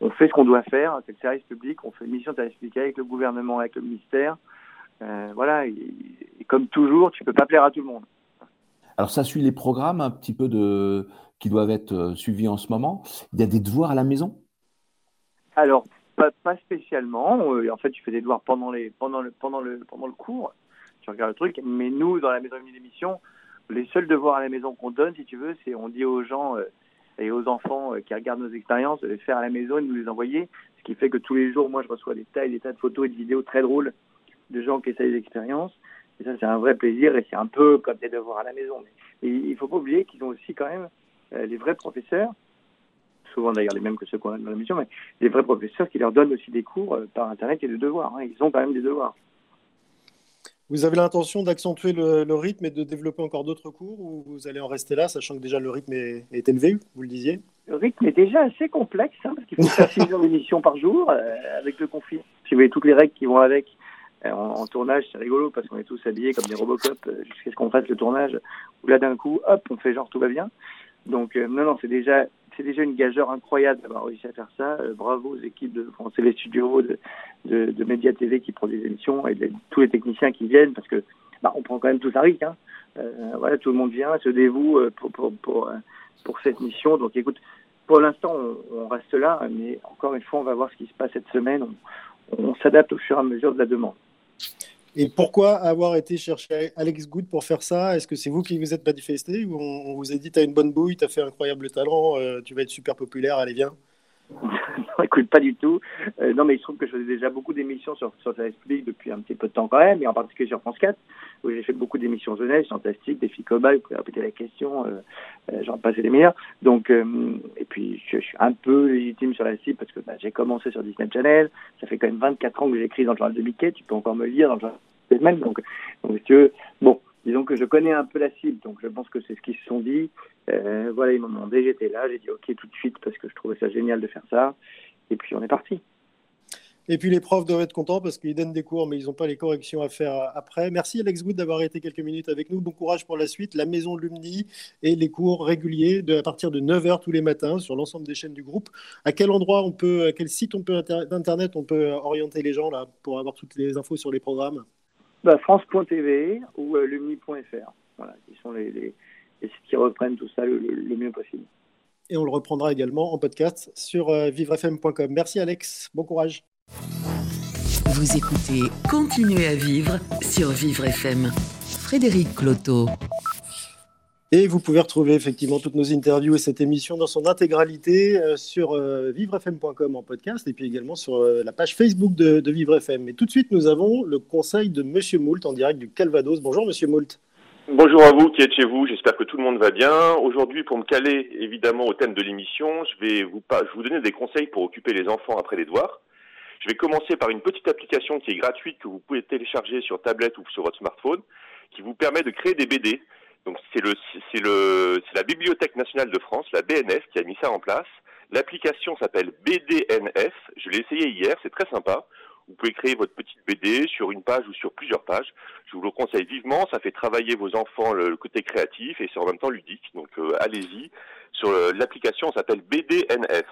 On fait ce qu'on doit faire, c'est le service public, on fait une mission de service avec le gouvernement, avec le ministère. voilà, et, comme toujours, tu peux pas plaire à tout le monde. Alors ça suit les programmes un petit peu de qui doivent être euh, suivis en ce moment. Il y a des devoirs à la maison? Alors pas, spécialement. Euh, en fait, tu fais des devoirs pendant le cours. Tu regardes le truc. Mais nous, dans la maison d'émission, les seuls devoirs à la maison qu'on donne, si tu veux, c'est on dit aux gens euh, et aux enfants qui regardent nos expériences de les faire à la maison et de nous les envoyer. Ce qui fait que tous les jours, moi, je reçois des tas et des tas de photos et de vidéos très drôles de gens qui essayent des expériences. Et ça, c'est un vrai plaisir et c'est un peu comme des devoirs à la maison. Mais il ne faut pas oublier qu'ils ont aussi quand même les vrais professeurs, souvent d'ailleurs les mêmes que ceux qu'on a dans la mission, mais les vrais professeurs qui leur donnent aussi des cours euh, par Internet et des devoirs. Hein. Ils ont quand même des devoirs. Vous avez l'intention d'accentuer le, le, rythme et de développer encore d'autres cours ou vous allez en rester là, sachant que déjà le rythme est, est élevé, vous le disiez? Le rythme est déjà assez complexe, hein, parce qu'il faut faire (laughs) 6 heures d'émission par jour, euh, avec le confinement. Si vous voyez toutes les règles qui vont avec, en, en, tournage, c'est rigolo parce qu'on est tous habillés comme des Robocop euh, jusqu'à ce qu'on fasse le tournage. Où là, d'un coup, hop, on fait genre tout va bien. Donc euh, non, non, c'est déjà c'est déjà une gageure incroyable d'avoir réussi à faire ça. Euh, bravo aux équipes de France Télé Studio, de, de, de Média TV qui produisent des émissions et de, tous les techniciens qui viennent parce que bah, on prend quand même tout ça risque. Hein. Euh, voilà, tout le monde vient, se dévoue pour, pour, pour, pour cette mission. Donc écoute, pour l'instant, on, on, reste là, mais encore une fois, on va voir ce qui se passe cette semaine. On, on s'adapte au fur et à mesure de la demande. Et pourquoi avoir été chercher Alex Good pour faire ça? Est-ce que c'est vous qui vous êtes manifesté ou on, vous a dit tu as une bonne bouille, tu as fait un incroyable talent, euh, tu vas être super populaire, allez viens? (laughs) Non, écoute, pas du tout. Euh, non, mais il se trouve que je faisais déjà beaucoup d'émissions sur, sur Service Public depuis un petit peu de temps quand même, et en particulier sur France 4, où j'ai fait beaucoup d'émissions jeunesse, fantastiques, des filles cobayes, vous pouvez répéter la question, euh, euh, j'en passais les meilleurs. Donc, euh, et puis, je, je, suis un peu légitime sur la cible parce que bah, j'ai commencé sur Disney Channel, ça fait quand même 24 ans que j'écris dans le journal de Mickey, tu peux encore me lire dans le journal semaine, donc, donc si tu veux, bon, disons que je connais un peu la cible, donc je pense que c'est ce qu'ils se sont dit. Euh, voilà, ils m'ont demandé, j'étais là, j'ai dit ok tout de suite parce que je trouvais ça génial de faire ça, et puis on est parti. Et puis les profs doivent être contents parce qu'ils donnent des cours, mais ils n'ont pas les corrections à faire après. Merci Alex Wood d'avoir été quelques minutes avec nous. Bon courage pour la suite. La maison Lumni et les cours réguliers à partir de 9h tous les matins sur l'ensemble des chaînes du groupe. À quel endroit on peut, à quel site on peut d'internet on peut orienter les gens là pour avoir toutes les infos sur les programmes? Bah, France.tv ou euh, lumni.fr. Voilà, qui sont les, les, sites qui reprennent tout ça le, mieux possible. Et on le reprendra également en podcast sur euh, vivrefm.com. Merci Alex, bon courage. Vous écoutez Continuez à vivre sur Vivre FM. Frédéric Cloteau. Et vous pouvez retrouver effectivement toutes nos interviews et cette émission dans son intégralité euh, sur euh, vivrefm.com en podcast et puis également sur euh, la page Facebook de, de Vivre FM. Et tout de suite, nous avons le conseil de Monsieur Moult en direct du Calvados. Bonjour Monsieur Moult. Bonjour à vous qui êtes chez vous, j'espère que tout le monde va bien. Aujourd'hui, pour me caler évidemment au thème de l'émission, je vais vous, je vais vous donner des conseils pour occuper les enfants après les devoirs. Je vais commencer par une petite application qui est gratuite que vous pouvez télécharger sur tablette ou sur votre smartphone, qui vous permet de créer des BD. Donc c'est le c'est le c'est la Bibliothèque nationale de France, la BNF, qui a mis ça en place. L'application s'appelle BDNF. Je l'ai essayé hier, c'est très sympa. Vous pouvez créer votre petite BD sur une page ou sur plusieurs pages. Je vous le conseille vivement. Ça fait travailler vos enfants le, côté créatif et c'est en même temps ludique. Donc euh, allez-y. Sur euh, l'application s'appelle BDNF.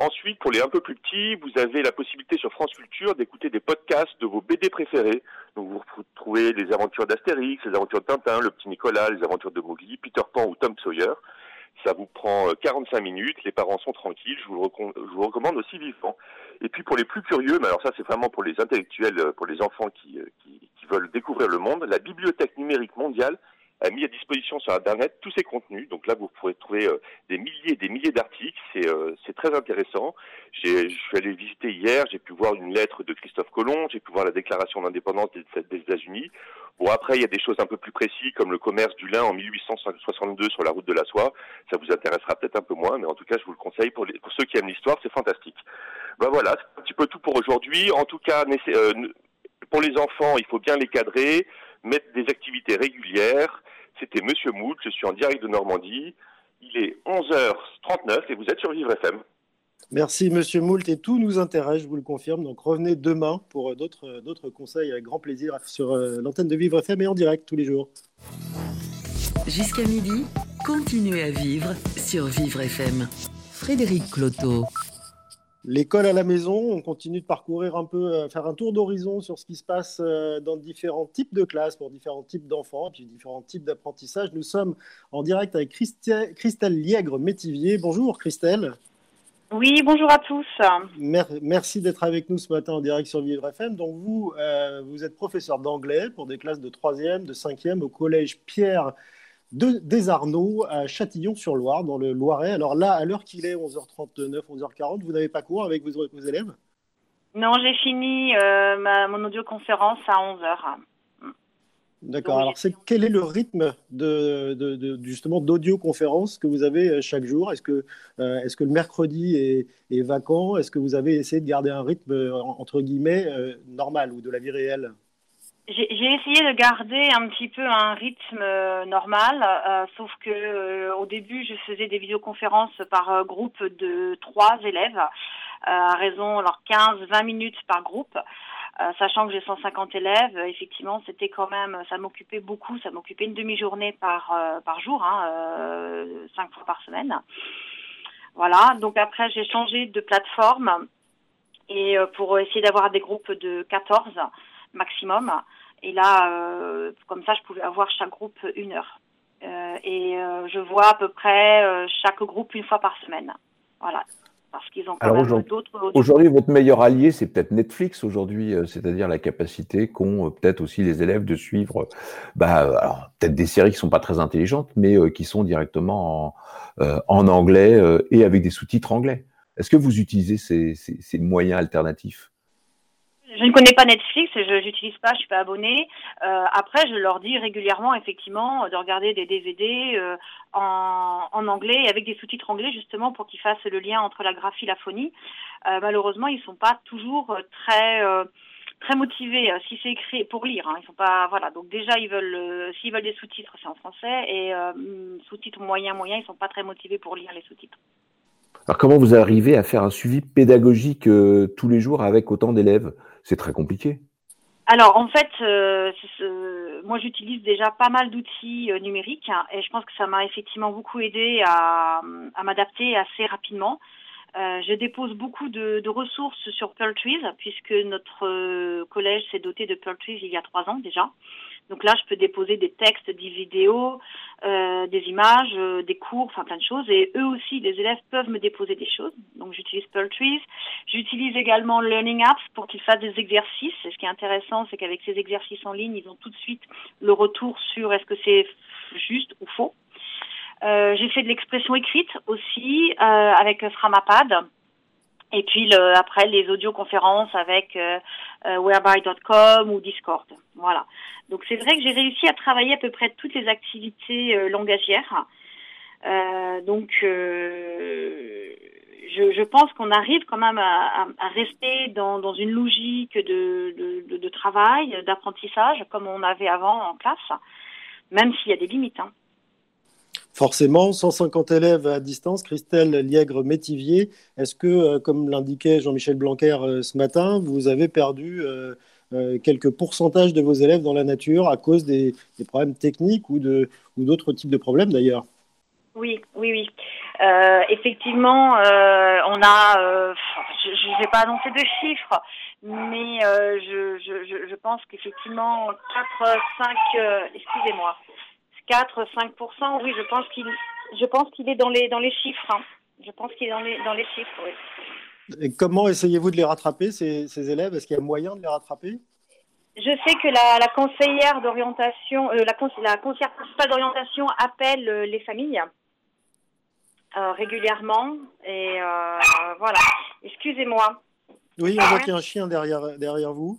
Ensuite, pour les un peu plus petits, vous avez la possibilité sur France Culture d'écouter des podcasts de vos BD préférés. Donc vous retrouvez les aventures d'Astérix, les aventures de Tintin, le petit Nicolas, les aventures de Mowgli, Peter Pan ou Tom Sawyer. Ça vous prend 45 euh, minutes, les parents sont tranquilles, je vous, le recommande aussi vivement. Et puis pour les plus curieux, mais alors ça c'est vraiment pour les intellectuels, euh, pour les enfants qui, euh, qui, qui veulent découvrir le monde, la Bibliothèque numérique mondiale a mis à disposition sur Internet tous ces contenus. Donc là, vous pourrez trouver euh, des milliers et des milliers d'articles. C'est euh, très intéressant. Je suis allé visiter hier, j'ai pu voir une lettre de Christophe Colomb, j'ai pu voir la déclaration d'indépendance des, États-Unis. Bon, après, il y a des choses un peu plus précises, comme le commerce du lin en 1862 sur la route de la soie. Ça vous intéressera peut-être un peu moins, mais en tout cas, je vous le conseille. Pour ceux qui aiment l'histoire, c'est fantastique. Ben voilà, c'est un petit peu tout pour aujourd'hui. En tout cas, euh, pour les enfants, il faut bien les cadrer, mettre des activités régulières. C'était Monsieur Moult, je suis en direct de Normandie. Il est 11h39 et vous êtes sur Vivre FM. Merci Monsieur Moult et tout nous intéresse, je vous le confirme. Donc revenez demain pour euh, euh, d'autres conseils avec grand plaisir sur euh, l'antenne de Vivre FM et en direct tous les jours. Jusqu'à midi, continuez à vivre sur Vivre FM. Frédéric Cloteau. L'école à la maison, on continue de parcourir un peu, euh, faire un tour d'horizon sur ce qui se passe euh, dans différents types de classes pour différents types d'enfants, puis différents types d'apprentissage. Nous sommes en direct avec Christelle Liègre-Métivier. Bonjour Christelle. Oui, bonjour à tous. Merci d'être avec nous ce matin en direct sur Vivre FM. Donc vous, euh, vous êtes professeur d'anglais pour des classes de 3e, de 5e au collège Pierre de, des Arnaud à Châtillon-sur-Loire, dans le Loiret. Alors là, à l'heure qu'il est, 11h39, 11h40, vous n'avez pas cours avec vos, élèves? Non, j'ai fini euh, ma, mon audioconférence à 11h. D'accord. Alors, c'est, quel est le rythme de, de, justement d'audioconférence que vous avez euh, chaque jour? Est-ce que, euh, est-ce que le mercredi est, est vacant? Est-ce que vous avez essayé de garder un rythme entre guillemets normal ou de la vie réelle? J'ai essayé de garder un petit peu un rythme euh, normal, euh, sauf que euh, au début, je faisais des vidéoconférences par groupe de trois élèves, à raison alors 15-20 minutes par groupe. sachant que j'ai 150 élèves, effectivement, c'était quand même, ça m'occupait beaucoup, ça m'occupait une demi-journée par par jour, hein, cinq fois par semaine. Voilà. Donc après, j'ai changé de plateforme et pour essayer d'avoir des groupes de 14 maximum. Et là, euh, comme ça, je pouvais avoir chaque groupe une heure. Euh, et euh, je vois à peu près chaque groupe une fois par semaine. Voilà. Parce qu'ils ont quand même d'autres. Aujourd'hui, votre meilleur allié, c'est peut-être Netflix aujourd'hui, c'est-à-dire la capacité qu'ont peut-être aussi les élèves de suivre, bah, peut-être des séries qui sont pas très intelligentes, mais qui sont directement en, en anglais et avec des sous-titres anglais. Est-ce que vous utilisez ces, ces, ces moyens alternatifs? Je ne connais pas Netflix, je n'utilise pas, je suis pas abonnée. Euh, après, je leur dis régulièrement, effectivement, de regarder des DVD euh, en, anglais avec des sous-titres anglais, justement, pour qu'ils fassent le lien entre la graphie et la phonie. Euh, malheureusement, ils sont pas toujours très très motivés. si c'est écrit pour lire, hein, ils sont pas voilà. Donc déjà, ils veulent s'ils veulent des sous-titres, c'est en français, et sous-titres moyen moyen, ils sont pas très motivés pour lire les sous-titres. Alors comment vous arrivez à faire un suivi pédagogique tous les jours avec autant d'élèves? C'est très compliqué. Alors en fait, moi j'utilise déjà pas mal d'outils numériques hein, et je pense que ça m'a effectivement beaucoup aidé à, m'adapter assez rapidement. Euh, je dépose beaucoup de, de, ressources sur Pearl Trees puisque notre euh, collège s'est doté de Pearl Trees il y a trois ans déjà. Donc là, je peux déposer des textes, des vidéos, euh, des images, euh, des cours, enfin plein de choses. Et eux aussi, les élèves peuvent me déposer des choses. Donc j'utilise Pearl Trees. J'utilise également Learning Apps pour qu'ils fassent des exercices. Et ce qui est intéressant, c'est qu'avec ces exercices en ligne, ils ont tout de suite le retour sur est-ce que c'est juste ou faux. Euh, j'ai fait de l'expression écrite aussi euh, avec Framapad. Et puis après les audioconférences avec euh, euh whereby.com ou Discord. Voilà. Donc c'est vrai que j'ai réussi à travailler à peu près toutes les activités euh, langagières. Euh, donc je, pense qu'on arrive quand même à, rester dans, dans, une logique de, de, de travail, d'apprentissage comme on avait avant en classe, même s'il y a des limites. Hein forcément, 150 élèves à distance. Christelle Liègre-Métivier, est-ce que, euh, comme l'indiquait Jean-Michel Blanquer euh, ce matin, vous avez perdu euh, quelques pourcentages de vos élèves dans la nature à cause des, problèmes techniques ou d'autres types de problèmes d'ailleurs? Oui, oui, oui. effectivement, on a, je ne vais pas annoncer de chiffres, mais je, je, pense qu'effectivement, 4, 5, excusez-moi, 4-5%, oui, je pense qu'il je pense qu'il est dans les dans les chiffres. Hein. Je pense qu'il est dans les dans les chiffres. Oui. Et comment essayez-vous de les rattraper ces, ces élèves? Est-ce qu'il y a moyen de les rattraper? Je sais que la, la conseillère d'orientation, euh, la, la conseillère principale d'orientation appelle euh, les familles euh, régulièrement et voilà. Excusez-moi. Oui, on voit qu'il y a un chien derrière derrière vous.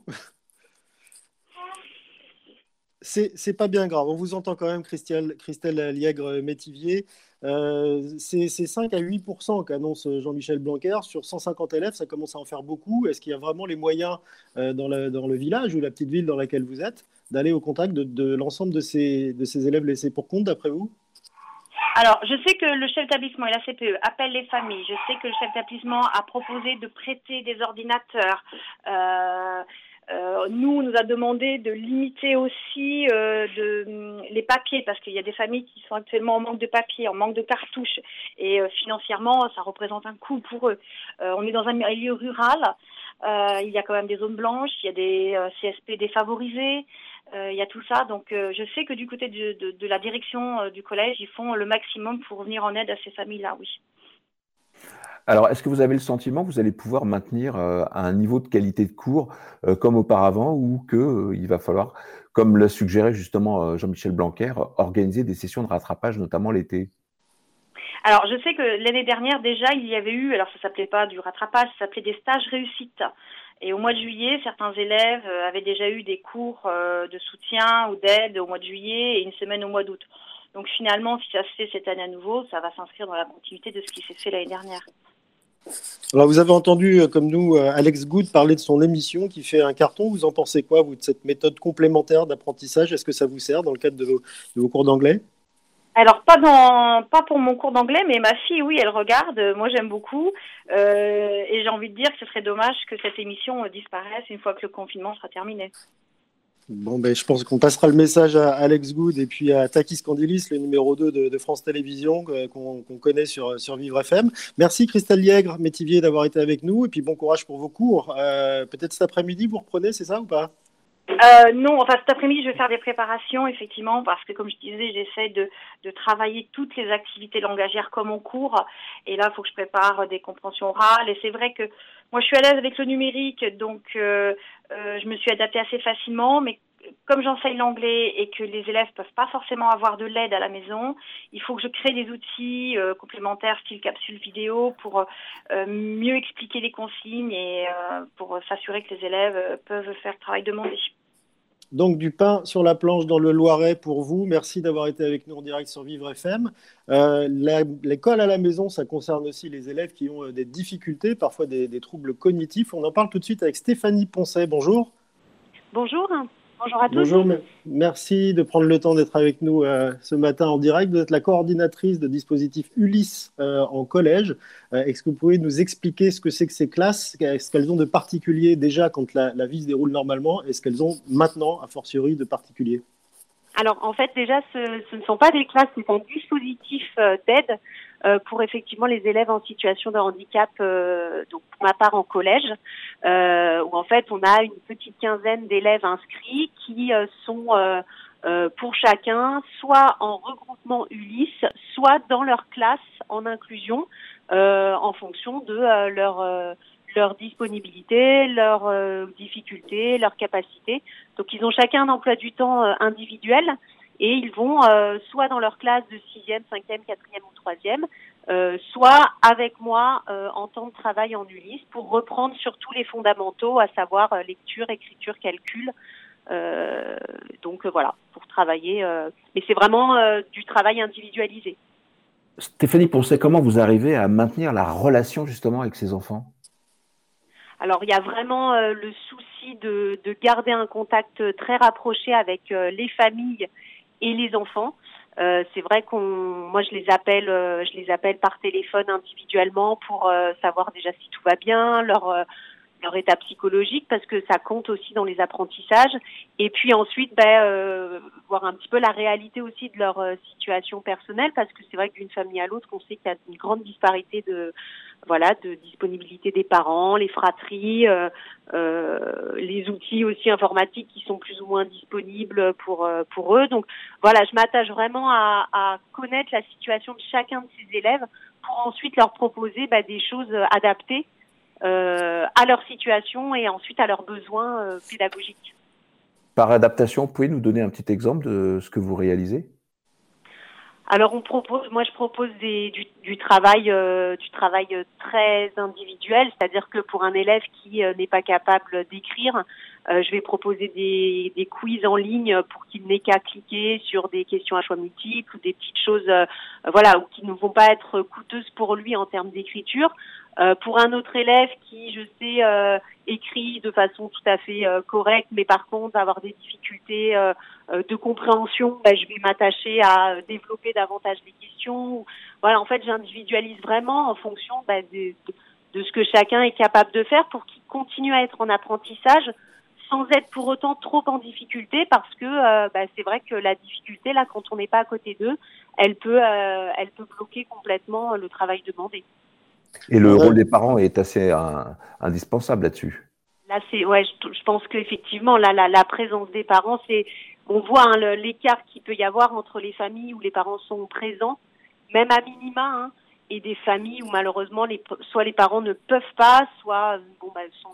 C'est pas bien grave. On vous entend quand même, Christelle, Christelle Liègre-Métivier. Euh, c'est 5 à 8% qu'annonce Jean-Michel Blanquer. Sur 150 élèves, ça commence à en faire beaucoup. Est-ce qu'il y a vraiment les moyens euh, dans, le, village ou la petite ville dans laquelle vous êtes d'aller au contact de, l'ensemble de ces, élèves laissés pour compte, d'après vous? Alors, je sais que le chef d'établissement et la CPE appellent les familles. Je sais que le chef d'établissement a proposé de prêter des ordinateurs. Euh, euh, nous, on nous a demandé de limiter aussi euh, de, mm, les papiers parce qu'il y a des familles qui sont actuellement en manque de papier, en manque de cartouches et euh, financièrement, ça représente un coût pour eux. Euh, on est dans un milieu rural, euh, il y a quand même des zones blanches, il y a des CSP défavorisés, il y a tout ça. Donc, je sais que du côté de, de, de la direction du collège, ils font le maximum pour venir en aide à ces familles-là, oui. Alors, est-ce que vous avez le sentiment que vous allez pouvoir maintenir euh, un niveau de qualité de cours euh, comme auparavant ou qu'il euh, va falloir, comme l'a suggéré justement Jean-Michel Blanquer, organiser des sessions de rattrapage, notamment l'été? Alors, je sais que l'année dernière, déjà, il y avait eu, alors ça s'appelait pas du rattrapage, ça s'appelait des stages réussites. Et au mois de juillet, certains élèves avaient déjà eu des cours de soutien ou d'aide au mois de juillet et une semaine au mois d'août. Donc finalement, si ça se fait cette année à nouveau, ça va s'inscrire dans la continuité de ce qui s'est fait l'année dernière. Alors, vous avez entendu, euh, comme nous, euh, Alex Good parler de son émission qui fait un carton. Vous en pensez quoi, vous, de cette méthode complémentaire d'apprentissage? Est-ce que ça vous sert dans le cadre de vos, cours d'anglais? Alors pas dans pas pour mon cours d'anglais, mais ma fille oui, elle regarde. Moi j'aime beaucoup euh, et j'ai envie de dire que ce serait dommage que cette émission disparaisse une fois que le confinement sera terminé. Bon, ben, je pense qu'on passera le message à Alex Good et puis à Takis Candilis, le numéro 2 de, France Télévisions, euh, qu'on connaît sur, sur Vivre FM. Merci Christelle Liègre, Métivier, d'avoir été avec nous et puis bon courage pour vos cours. Euh, peut-être cet après-midi, vous reprenez, c'est ça ou pas? Euh, non, enfin cet après-midi, je vais faire des préparations, effectivement, parce que comme je disais, j'essaie de, travailler toutes les activités langagières comme en cours. Et là, il faut que je prépare des compréhensions orales. Et c'est vrai que moi, je suis à l'aise avec le numérique, donc je me suis adaptée assez facilement. Mais comme j'enseigne l'anglais et que les élèves peuvent pas forcément avoir de l'aide à la maison, il faut que je crée des outils euh, complémentaires, style capsule vidéo, pour euh, mieux expliquer les consignes et euh, pour s'assurer que les élèves peuvent faire le travail demandé. Donc du pain sur la planche dans le Loiret pour vous. Merci d'avoir été avec nous en direct sur Vivre FM. L'école à la maison, ça concerne aussi les élèves qui ont des difficultés, parfois des, des troubles cognitifs. On en parle tout de suite avec Stéphanie Poncet. Bonjour. Bonjour. Bonjour à tous. Bonjour, merci de prendre le temps d'être avec nous euh, ce matin en direct. Vous êtes la coordinatrice de dispositif Ulysse euh, en collège. Euh, est-ce que vous pouvez nous expliquer ce que c'est que ces classes? Ce qu'elles ont de particulier déjà quand la, la, vie se déroule normalement et ce qu'elles ont maintenant, a fortiori, de particulier? Alors en fait, déjà, ce, ce, ne sont pas des classes, c'est un dispositif d'aide pour effectivement les élèves en situation de handicap, euh, donc pour ma part en collège, euh, où en fait on a une petite quinzaine d'élèves inscrits qui sont pour chacun soit en regroupement Ulysse, soit dans leur classe en inclusion en fonction de leur leur disponibilité, leurs difficultés, leurs capacités. Donc ils ont chacun un emploi du temps individuel et ils vont euh, soit dans leur classe de 6e, 5e, 4e ou 3e, euh, soit avec moi euh, en temps de travail en Ulysse pour reprendre surtout les fondamentaux, à savoir euh, lecture, écriture, calcul. Donc voilà, pour travailler. mais c'est vraiment du travail individualisé. Stéphanie Poncet, comment vous arrivez à maintenir la relation justement avec ces enfants? Alors il y a vraiment le souci de, de, garder un contact très rapproché avec les familles et les enfants. Euh, c'est vrai qu'on, moi je les appelle, euh, je les appelle par téléphone individuellement pour euh, savoir déjà si tout va bien, leur euh, leur état psychologique parce que ça compte aussi dans les apprentissages. Et puis ensuite, ben, voir un petit peu la réalité aussi de leur situation personnelle parce que c'est vrai que d'une famille à l'autre, on sait qu'il y a une grande disparité de voilà, de disponibilité des parents, les fratries, euh, euh, les outils aussi informatiques qui sont plus ou moins disponibles pour euh, pour eux. Donc voilà, je m'attache vraiment à, à, connaître la situation de chacun de ces élèves pour ensuite leur proposer bah, des choses adaptées euh, à leur situation et ensuite à leurs besoins euh, pédagogiques. Par adaptation, vous pouvez nous donner un petit exemple de ce que vous réalisez? Alors on propose, moi je propose des, du, du, travail, euh, du travail très individuel, c'est-à-dire que pour un élève qui euh, n'est pas capable d'écrire, euh, je vais proposer des, des, quiz en ligne pour qu'il n'ait qu'à cliquer sur des questions à choix multiples ou des petites choses, voilà, ou qui ne vont pas être coûteuses pour lui en termes d'écriture. pour un autre élève qui, je sais, écrit de façon tout à fait correcte, mais par contre avoir des difficultés euh, de compréhension, ben, je vais m'attacher à développer davantage les questions. Voilà, en fait, j'individualise vraiment en fonction ben, de, de, ce que chacun est capable de faire pour qu'il continue à être en apprentissage sans être pour autant trop en difficulté parce que euh, ben, c'est vrai que la difficulté là quand on n'est pas à côté d'eux elle peut euh, elle peut bloquer complètement le travail demandé. Et le rôle des parents est assez indispensable là-dessus. Là c'est ouais je, je pense qu'effectivement là la, la présence des parents c'est on voit hein, l'écart qu'il peut y avoir entre les familles où les parents sont présents, même à minima, hein, et des familles où malheureusement les, soit les parents ne peuvent pas, soit bon, bah, sont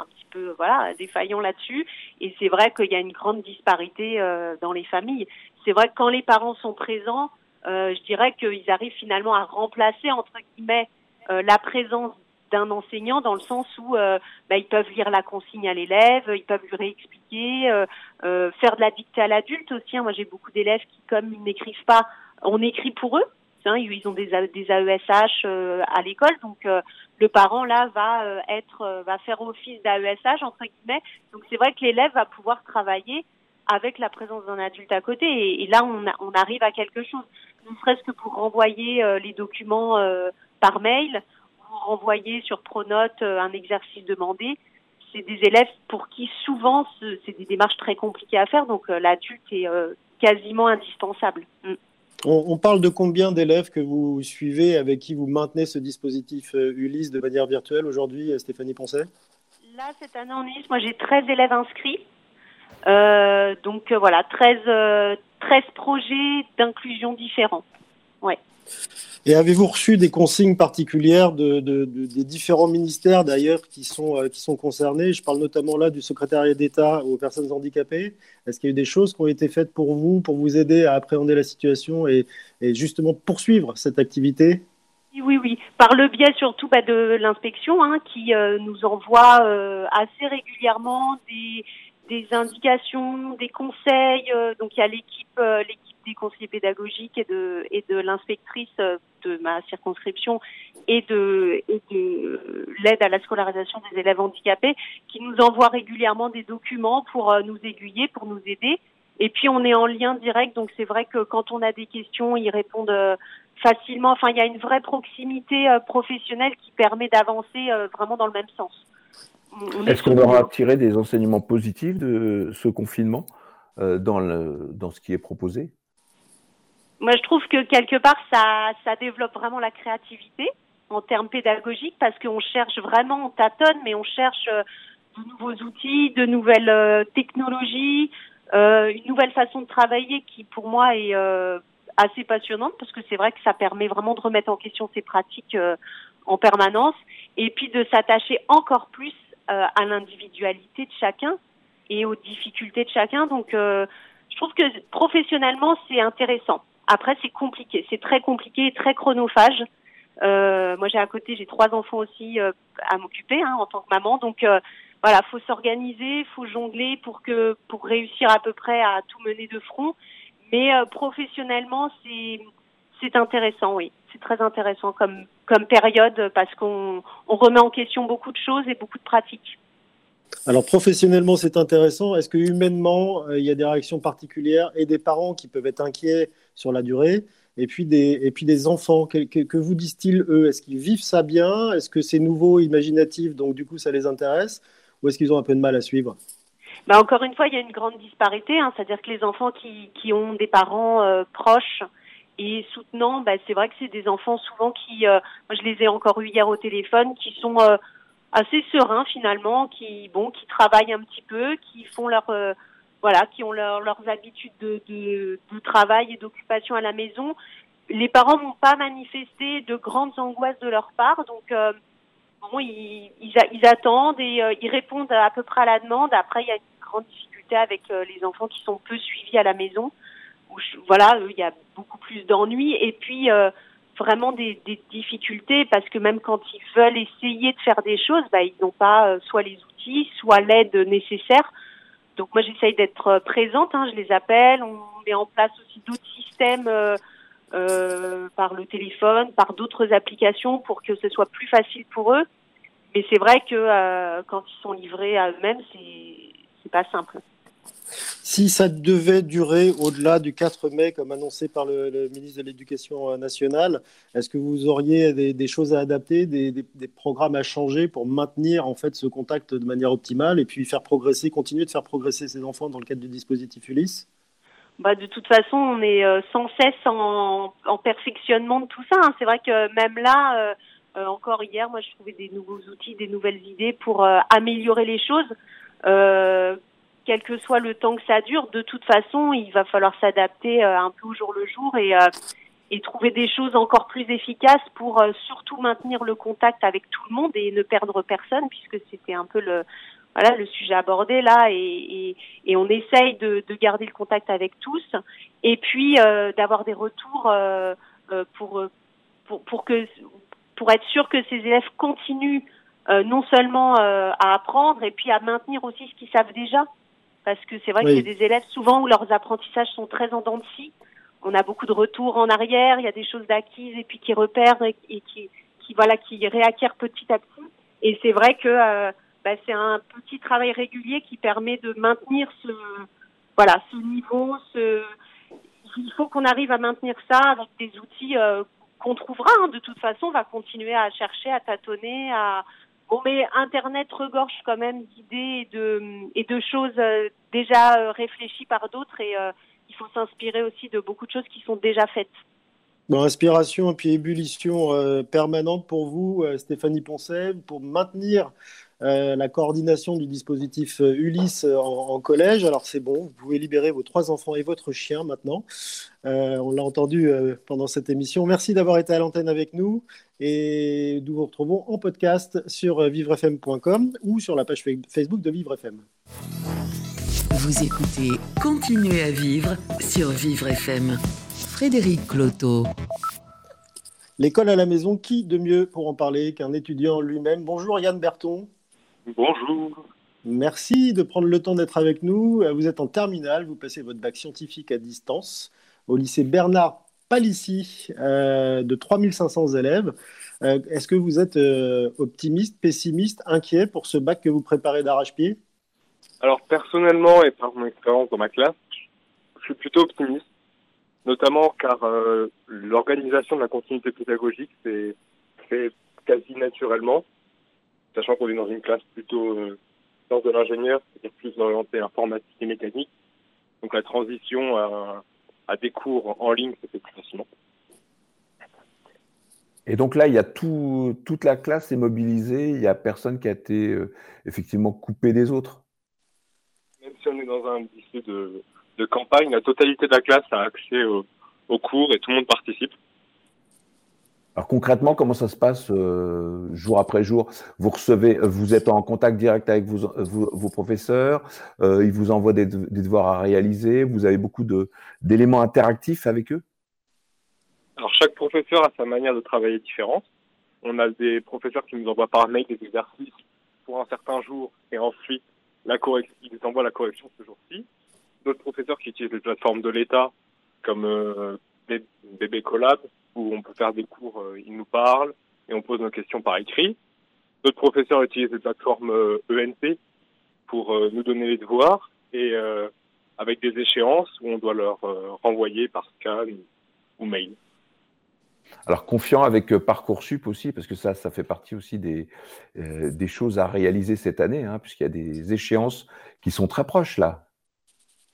un petit peu voilà défaillants là-dessus. Et c'est vrai qu'il y a une grande disparité euh, dans les familles. C'est vrai que quand les parents sont présents, euh, je dirais qu'ils arrivent finalement à remplacer entre guillemets euh, la présence d'un enseignant dans le sens où bah, ils peuvent lire la consigne à l'élève, ils peuvent lui réexpliquer, faire de la dictée à l'adulte aussi. Hein. Moi, j'ai beaucoup d'élèves qui, comme ils n'écrivent pas, on écrit pour eux. Hein, ils ont des, des AESH à l'école, donc le parent là va être, va faire office d'AESH entre guillemets. Donc c'est vrai que l'élève va pouvoir travailler avec la présence d'un adulte à côté, et, là on, arrive à quelque chose. Ne serait-ce que pour renvoyer les documents par mail, renvoyer sur Pronote euh, un exercice demandé, c'est des élèves pour qui souvent c'est des démarches très compliquées à faire, donc euh, l'adulte est euh, quasiment indispensable. Mm. On, parle de combien d'élèves que vous suivez, avec qui vous maintenez ce dispositif Ulysse de manière virtuelle aujourd'hui, Stéphanie Poncet? Là, cette année en Ulysse, moi j'ai 13 élèves inscrits. Euh, donc voilà, 13, 13 projets d'inclusion différents. Ouais. Et avez-vous reçu des consignes particulières de, de, de, des différents ministères d'ailleurs qui sont, euh, qui sont concernés? Je parle notamment là du secrétariat d'État aux personnes handicapées. Est-ce qu'il y a eu des choses qui ont été faites pour vous, pour vous aider à appréhender la situation et, justement poursuivre cette activité? Oui, oui, par le biais surtout bah, de l'inspection hein, qui euh, nous envoie euh, assez régulièrement des, indications, des conseils. Donc il y a l'équipe des conseillers pédagogiques et de, et de l'inspectrice de ma circonscription et de, et de l'aide à la scolarisation des élèves handicapés qui nous envoient régulièrement des documents pour nous aiguiller, pour nous aider. Et puis on est en lien direct, donc c'est vrai que quand on a des questions, ils répondent facilement. Enfin, il y a une vraie proximité professionnelle qui permet d'avancer vraiment dans le même sens. Est-ce qu'on aura tiré des enseignements positifs de ce confinement euh, dans, le, dans ce qui est proposé? Moi, je trouve que quelque part, ça, ça développe vraiment la créativité en termes pédagogiques parce qu'on cherche vraiment, on tâtonne, mais on cherche euh, de nouveaux outils, de nouvelles euh, technologies, une nouvelle façon de travailler qui, pour moi, est assez passionnante parce que c'est vrai que ça permet vraiment de remettre en question ces pratiques en permanence et puis de s'attacher encore plus euh, à l'individualité de chacun et aux difficultés de chacun. Donc, euh, je trouve que professionnellement, c'est intéressant. Après, c'est compliqué. C'est très compliqué et très chronophage. Euh, moi, j'ai à côté, j'ai trois enfants aussi à m'occuper hein, en tant que maman. Donc, voilà, faut s'organiser, faut jongler pour que pour réussir à peu près à tout mener de front. Mais professionnellement, c'est c'est intéressant, oui. C'est très intéressant comme, comme période parce qu'on on remet en question beaucoup de choses et beaucoup de pratiques. Alors professionnellement, c'est intéressant. Est-ce que humainement, euh, il y a des réactions particulières et des parents qui peuvent être inquiets sur la durée. Et puis des, et puis des enfants, que, que, vous disent-ils eux? Est-ce qu'ils vivent ça bien? Est-ce que c'est nouveau, imaginatif, donc du coup ça les intéresse? Ou est-ce qu'ils ont un peu de mal à suivre? Bah encore une fois, il y a une grande disparité, hein, c'est-à-dire que les enfants qui, qui ont des parents euh, proches et soutenant, bah, c'est vrai que c'est des enfants souvent qui, euh, je les ai encore eu hier au téléphone, qui sont euh, assez sereins finalement, qui bon, qui travaillent un petit peu, qui font leur voilà, qui ont leur, leurs habitudes de, de, de travail et d'occupation à la maison. Les parents n'ont pas manifesté de grandes angoisses de leur part, donc bon, ils, ils, ils, attendent et ils répondent à peu près à la demande. Après, il y a une grande difficulté avec les enfants qui sont peu suivis à la maison voilà, il y a beaucoup plus d'ennuis et puis euh, vraiment des, des, difficultés parce que même quand ils veulent essayer de faire des choses, bah, ils n'ont pas euh, soit les outils, soit l'aide nécessaire. Donc moi j'essaye d'être euh, présente, hein, je les appelle, on met en place aussi d'autres systèmes euh, euh, par le téléphone, par d'autres applications pour que ce soit plus facile pour eux. Mais c'est vrai que quand ils sont livrés à eux-mêmes, c'est c'est pas simple. Si ça devait durer au-delà du 4 mai, comme annoncé par le, ministre de l'Éducation nationale, est-ce que vous auriez des, choses à adapter, des, programmes à changer pour maintenir en fait ce contact de manière optimale et puis faire progresser, continuer de faire progresser ces enfants dans le cadre du dispositif Ulysse? Bah, de toute façon, on est euh, sans cesse en, perfectionnement de tout ça. Hein. C'est vrai que même là, euh, euh, encore hier, moi, je trouvais des nouveaux outils, des nouvelles idées pour améliorer les choses quel que soit le temps que ça dure, de toute façon, il va falloir s'adapter euh, un peu au jour le jour et, euh, et trouver des choses encore plus efficaces pour euh, surtout maintenir le contact avec tout le monde et ne perdre personne, puisque c'était un peu le sujet abordé là et, on essaye de, de, garder le contact avec tous et puis d'avoir des retours pour pour que pour être sûr que ces élèves continuent non seulement à apprendre et puis à maintenir aussi ce qu'ils savent déjà parce que c'est vrai qu'il y a des élèves souvent où leurs apprentissages sont très en dents de scie. On a beaucoup de retours en arrière, il y a des choses d'acquises et puis qui repèrent et, qui, qui, voilà, qui réacquièrent petit à petit. Et c'est vrai que euh, bah, c'est un petit travail régulier qui permet de maintenir ce, voilà, ce niveau. Ce... Il faut qu'on arrive à maintenir ça avec des outils euh, qu'on trouvera. Hein. De toute façon, on va continuer à chercher, à tâtonner, à, Mais Internet regorge quand même d'idées et de, choses euh, déjà euh, réfléchies par d'autres et euh, il faut s'inspirer aussi de beaucoup de choses qui sont déjà faites. Inspiration et puis ébullition permanente pour vous, Stéphanie Poncet, pour maintenir la coordination du dispositif Ulysse en, collège. Alors c'est bon, vous pouvez libérer vos trois enfants et votre chien maintenant. on l'a entendu pendant cette émission. Merci d'avoir été à l'antenne avec nous et nous vous retrouvons en podcast sur vivrefm.com ou sur la page Facebook de VivreFM. Vous écoutez Continuez à vivre sur Vivre FM. Frédéric Cloto. L'école à la maison, qui de mieux pour en parler qu'un étudiant lui-même? Bonjour Yann Berton. Bonjour. Merci de prendre le temps d'être avec nous. Vous êtes en terminale, vous passez votre bac scientifique à distance. au lycée Bernard Palissy de 3500 élèves. Est-ce que vous êtes optimiste, pessimiste, inquiet pour ce bac que vous préparez d'arrache-pied? Alors personnellement et par mon expérience dans ma classe, je suis plutôt optimiste, notamment car l'organisation de la continuité pédagogique s'est fait quasi naturellement, sachant qu'on est dans une classe plutôt euh, sciences de l'ingénieur, c'est-à-dire plus orientée informatique et mécanique. Donc la transition à, des cours en ligne se fait plus facilement. Et donc là, il y a tout, toute la classe est mobilisée, il n'y a personne qui a été euh, effectivement coupé des autres. Même si on est dans un lycée de, campagne, la totalité de la classe a accès aux cours et tout le monde participe. Alors concrètement, comment ça se passe euh, jour après jour? Vous recevez, vous êtes en contact direct avec vos, vos, professeurs, euh, ils vous envoient des, devoirs à réaliser, vous avez beaucoup d'éléments interactifs avec eux? Alors chaque professeur a sa manière de travailler différente. On a des professeurs qui nous envoient par mail des exercices pour un certain jour et ensuite la ils nous envoient la correction ce jour-ci. D'autres professeurs qui utilisent les plateformes de l'État comme euh, BB Collab où on peut faire des cours, euh, ils nous parlent et on pose nos questions par écrit. D'autres professeurs utilisent des plateformes ENP euh, e pour euh, nous donner les devoirs et avec des échéances où on doit leur renvoyer par scan ou mail. Alors confiant avec Parcoursup aussi, parce que ça, ça fait partie aussi des, des choses à réaliser cette année, hein, puisqu'il y a des échéances qui sont très proches là.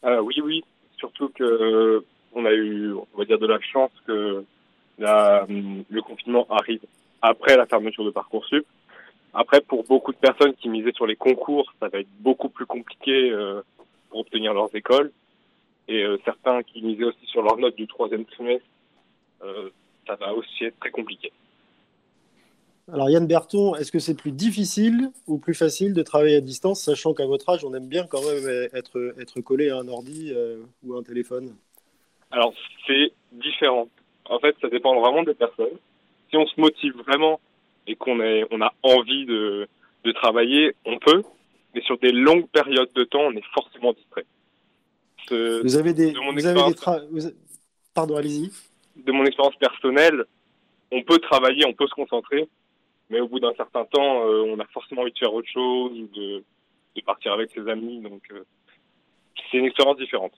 oui, oui, surtout que on a eu, on va dire, de la chance que le confinement arrive après la fermeture de Parcoursup. Après, pour beaucoup de personnes qui misaient sur les concours, ça va être beaucoup plus compliqué euh, pour obtenir leurs écoles. Et euh, certains qui misaient aussi sur leurs notes du troisième trimestre, euh, ça va aussi être très compliqué. Alors Yann Berton, est-ce que c'est plus difficile ou plus facile de travailler à distance, sachant qu'à votre âge, on aime bien quand même être, être collé à un ordi ou à un téléphone? Alors c'est différent. En fait, ça dépend vraiment des personnes. Si on se motive vraiment et qu'on on a envie de, de travailler, on peut. Mais sur des longues périodes de temps, on est forcément distrait. vous avez des, vous avez des Pardon, allez-y. De mon expérience personnelle, on peut travailler, on peut se concentrer, mais au bout d'un certain temps, euh, on a forcément envie de faire autre chose, de, de partir avec ses amis. Donc, euh, c'est une expérience différente.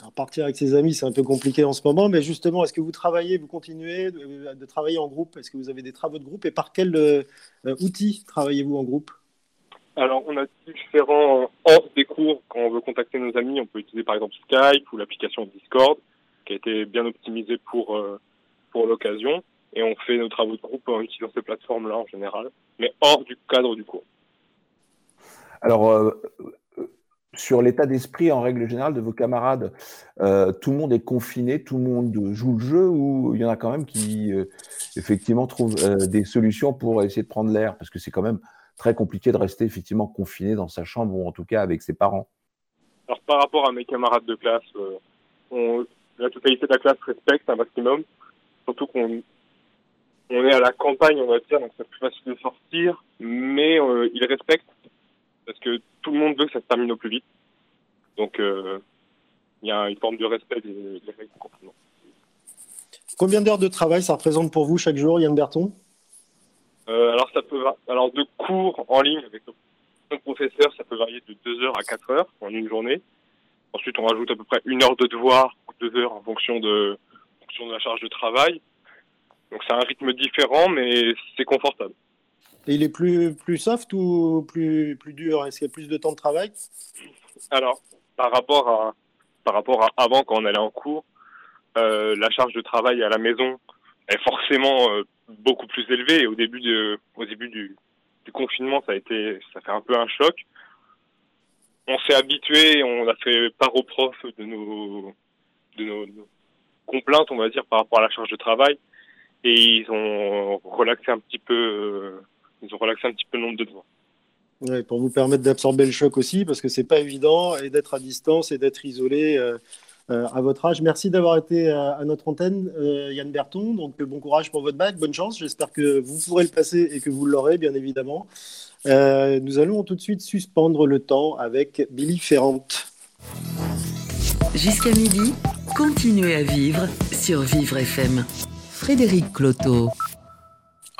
Alors, partir avec ses amis, c'est un peu compliqué en ce moment, mais justement, est-ce que vous travaillez, vous continuez de, travailler en groupe? Est-ce que vous avez des travaux de groupe? Et par quels euh, outils travaillez-vous en groupe? Alors, on a différents hors des cours. Quand on veut contacter nos amis, on peut utiliser par exemple Skype ou l'application Discord, qui a été bien optimisée pour, euh, pour l'occasion. Et on fait nos travaux de groupe en utilisant ces plateformes-là en général, mais hors du cadre du cours. Alors, euh, sur l'état d'esprit en règle générale de vos camarades, euh, tout le monde est confiné, tout le monde joue le jeu ou il y en a quand même qui euh, effectivement trouvent euh, des solutions pour essayer de prendre l'air? Parce que c'est quand même très compliqué de rester effectivement confiné dans sa chambre ou en tout cas avec ses parents. Alors par rapport à mes camarades de classe, la totalité de la classe respecte un maximum, surtout qu'on on est à la campagne on va dire donc c'est plus facile de sortir, mais ils respectent parce que tout le monde veut que ça se termine au plus vite. Donc, euh, il y a une forme de respect des, règles confinement. Combien d'heures de travail ça représente pour vous chaque jour, Yann Berton? Euh, Alors, ça peut, alors, de cours en ligne avec nos professeurs, ça peut varier de 2 heures à 4 heures en une journée. Ensuite, on rajoute à peu près une heure de devoir ou deux heures en fonction de, en fonction de la charge de travail. Donc, c'est un rythme différent, mais c'est confortable. Il est plus, plus soft ou plus, plus dur? Est-ce qu'il y a plus de temps de travail? Alors, par rapport à, par rapport à avant, quand on allait en cours, euh, la charge de travail à la maison est forcément euh, beaucoup plus élevée. Au début, de, au début du, du confinement, ça a été, ça fait un peu un choc. On s'est habitué, on a fait part aux profs de nos, de nos, complaintes, on va dire, par rapport à la charge de travail. Et ils ont relaxé un petit peu euh, ils ont relaxé un petit peu le nombre de devoirs. pour vous permettre d'absorber le choc aussi, parce que c'est pas évident, et d'être à distance et d'être isolé euh, euh, à votre âge. Merci d'avoir été à, notre antenne, euh, Yann Berton. Donc, bon courage pour votre bac, bonne chance. J'espère que vous pourrez le passer et que vous l'aurez, bien évidemment. nous allons tout de suite suspendre le temps avec Billy Ferrand. Jusqu'à midi, Continuez à vivre sur Vivre FM. Frédéric Cloteau.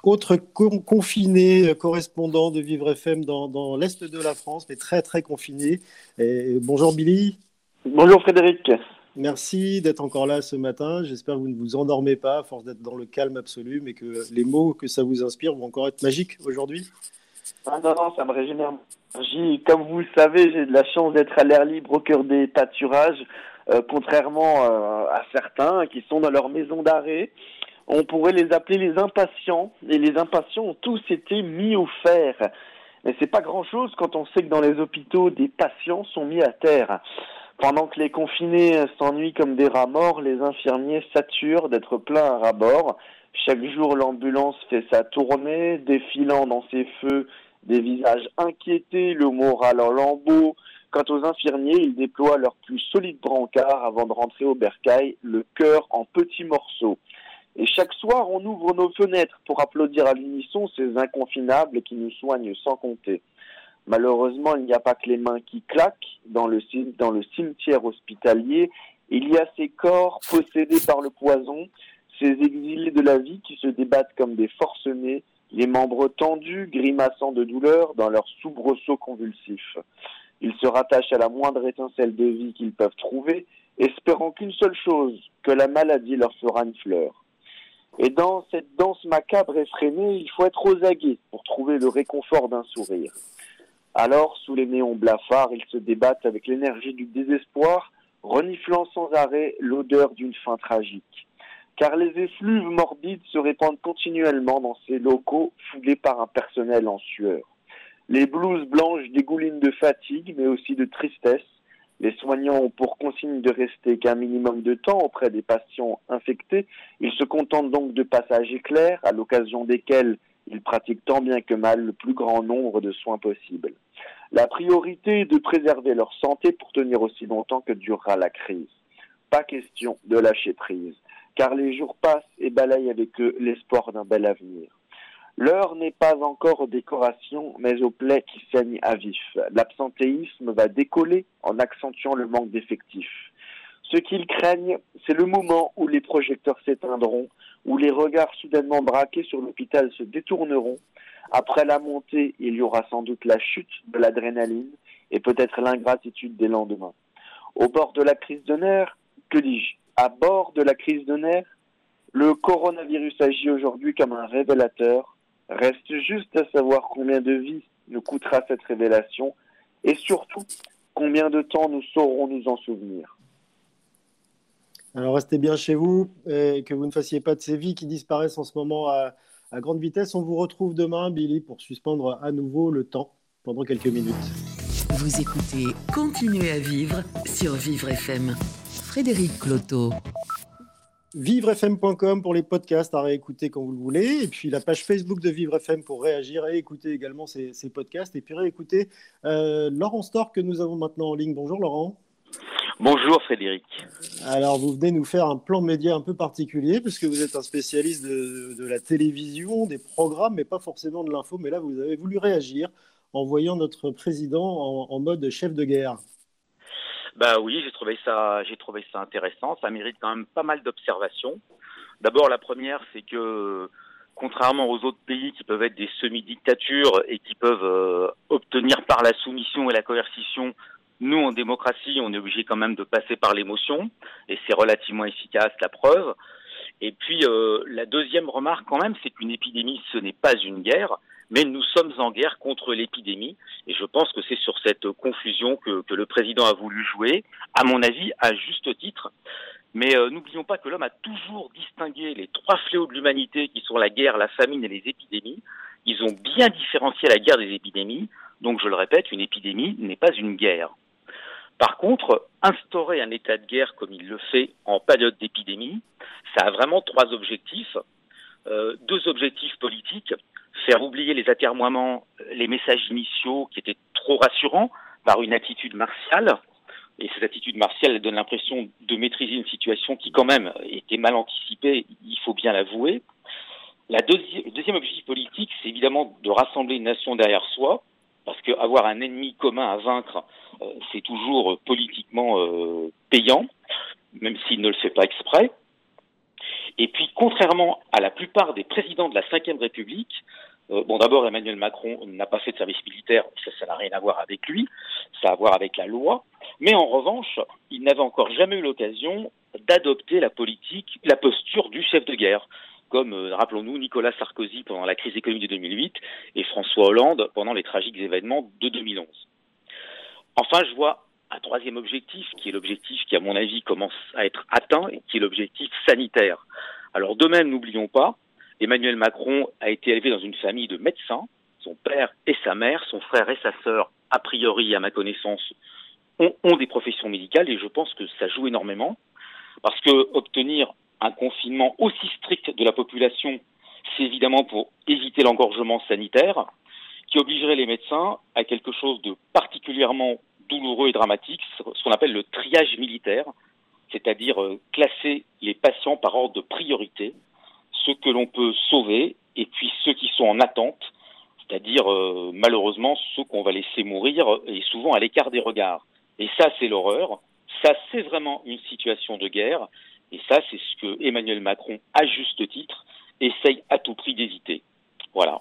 Autre confiné, correspondant de Vivre FM dans, l'Est de la France, mais très très confiné. bonjour Billy. Bonjour Frédéric. Merci d'être encore là ce matin. J'espère que vous ne vous endormez pas à force d'être dans le calme absolu, mais que les mots que ça vous inspire vont encore être magiques aujourd'hui. Ah non, non, ça me régénère. Comme vous le savez, j'ai de la chance d'être à l'air libre au cœur des pâturages, euh, contrairement euh, à certains qui sont dans leur maison d'arrêt. On pourrait les appeler les impatients, et les impatients ont tous été mis au fer. Mais c'est pas grand-chose quand on sait que dans les hôpitaux, des patients sont mis à terre. Pendant que les confinés s'ennuient comme des rats morts, les infirmiers saturent d'être pleins à ras-bord. Chaque jour, l'ambulance fait sa tournée, défilant dans ses feux des visages inquiétés, le moral en lambeaux. Quant aux infirmiers, ils déploient leur plus solide brancard avant de rentrer au bercail, le cœur en petits morceaux. Et chaque soir, on ouvre nos fenêtres pour applaudir à l'unisson ces inconfinables qui nous soignent sans compter. Malheureusement, il n'y a pas que les mains qui claquent. Dans le, cimetière hospitalier, il y a ces corps possédés par le poison, ces exilés de la vie qui se débattent comme des forcenés, les membres tendus, grimaçant de douleur dans leurs soubresauts convulsifs. Ils se rattachent à la moindre étincelle de vie qu'ils peuvent trouver, espérant qu'une seule chose, que la maladie leur fera une fleur. Et dans cette danse macabre effrénée, il faut être aux aguets pour trouver le réconfort d'un sourire. Alors, sous les néons blafards, ils se débattent avec l'énergie du désespoir, reniflant sans arrêt l'odeur d'une fin tragique. Car les effluves morbides se répandent continuellement dans ces locaux foulés par un personnel en sueur. Les blouses blanches dégoulinent de fatigue, mais aussi de tristesse. Les soignants ont pour consigne de rester qu'un minimum de temps auprès des patients infectés. Ils se contentent donc de passages éclairs, à l'occasion desquels ils pratiquent tant bien que mal le plus grand nombre de soins possibles. La priorité est de préserver leur santé pour tenir aussi longtemps que durera la crise. Pas question de lâcher prise, car les jours passent et balayent avec eux l'espoir d'un bel avenir. L'heure n'est pas encore aux décorations, mais aux plaies qui saignent à vif. L'absentéisme va décoller en accentuant le manque d'effectifs. Ce qu'ils craignent, c'est le moment où les projecteurs s'éteindront, où les regards soudainement braqués sur l'hôpital se détourneront. Après la montée, il y aura sans doute la chute de l'adrénaline et peut-être l'ingratitude des lendemains. Au bord de la crise de nerfs, que dis-je À bord de la crise de nerfs, le coronavirus agit aujourd'hui comme un révélateur. Reste juste à savoir combien de vies nous coûtera cette révélation et surtout combien de temps nous saurons nous en souvenir. Alors restez bien chez vous et que vous ne fassiez pas de ces vies qui disparaissent en ce moment à, grande vitesse. On vous retrouve demain, Billy, pour suspendre à nouveau le temps pendant quelques minutes. Vous écoutez Continuez à vivre sur Vivre FM. Frédéric Cloteau. VivreFM.com pour les podcasts à réécouter quand vous le voulez. Et puis la page Facebook de Vivre FM pour réagir et écouter également ces, podcasts. Et puis réécouter euh, Laurent Stork que nous avons maintenant en ligne. Bonjour Laurent. Bonjour Frédéric. Alors vous venez nous faire un plan média un peu particulier puisque vous êtes un spécialiste de, la télévision, des programmes, mais pas forcément de l'info. Mais là, vous avez voulu réagir en voyant notre président en, mode chef de guerre. Bah oui, j'ai trouvé ça, j'ai trouvé ça intéressant. Ça mérite quand même pas mal d'observations. D'abord, la première, c'est que contrairement aux autres pays qui peuvent être des semi-dictatures et qui peuvent euh, obtenir par la soumission et la coercition nous, en démocratie, on est obligé quand même de passer par l'émotion, et c'est relativement efficace, la preuve. Et puis, euh, la deuxième remarque quand même, c'est qu'une épidémie, ce n'est pas une guerre, mais nous sommes en guerre contre l'épidémie. Et je pense que c'est sur cette confusion que, que, le président a voulu jouer, à mon avis, à juste titre. Mais euh, n'oublions pas que l'homme a toujours distingué les trois fléaux de l'humanité qui sont la guerre, la famine et les épidémies. Ils ont bien différencié la guerre des épidémies. Donc, je le répète, une épidémie n'est pas une guerre. Par contre, instaurer un état de guerre comme il le fait en période d'épidémie, ça a vraiment trois objectifs. Euh, deux objectifs politiques, faire oublier les atermoiements, les messages initiaux qui étaient trop rassurants par une attitude martiale. Et cette attitude martiale donne l'impression de maîtriser une situation qui quand même était mal anticipée, il faut bien l'avouer. La le deuxième objectif politique, c'est évidemment de rassembler une nation derrière soi, parce qu'avoir un ennemi commun à vaincre, euh, c'est toujours politiquement euh, payant. même s'il ne le fait pas exprès. Et puis, contrairement à la plupart des présidents de la Ve République, euh, bon, d'abord, Emmanuel Macron n'a pas fait de service militaire, ça, n'a rien à voir avec lui, ça a à voir avec la loi. Mais en revanche, il n'avait encore jamais eu l'occasion d'adopter la politique, la posture du chef de guerre, comme, euh, rappelons-nous, Nicolas Sarkozy pendant la crise économique de 2008 et François Hollande pendant les tragiques événements de 2011. Enfin, je vois un troisième objectif, qui est l'objectif qui, à mon avis, commence à être atteint, et qui est l'objectif sanitaire. Alors, de même, n'oublions pas, Emmanuel Macron a été élevé dans une famille de médecins, son père et sa mère, son frère et sa sœur, a priori, à ma connaissance, ont, ont des professions médicales, et je pense que ça joue énormément, parce que obtenir un confinement aussi strict de la population, c'est évidemment pour éviter l'engorgement sanitaire, qui obligerait les médecins à quelque chose de particulièrement douloureux et dramatique, ce qu'on appelle le triage militaire, c'est-à-dire euh, classer les patients par ordre de priorité, ceux que l'on peut sauver et puis ceux qui sont en attente, c'est-à-dire euh, malheureusement ceux qu'on va laisser mourir et souvent à l'écart des regards. Et ça, c'est l'horreur. Ça, c'est vraiment une situation de guerre. Et ça, c'est ce que Emmanuel Macron, à juste titre, essaye à tout prix d'éviter. Voilà.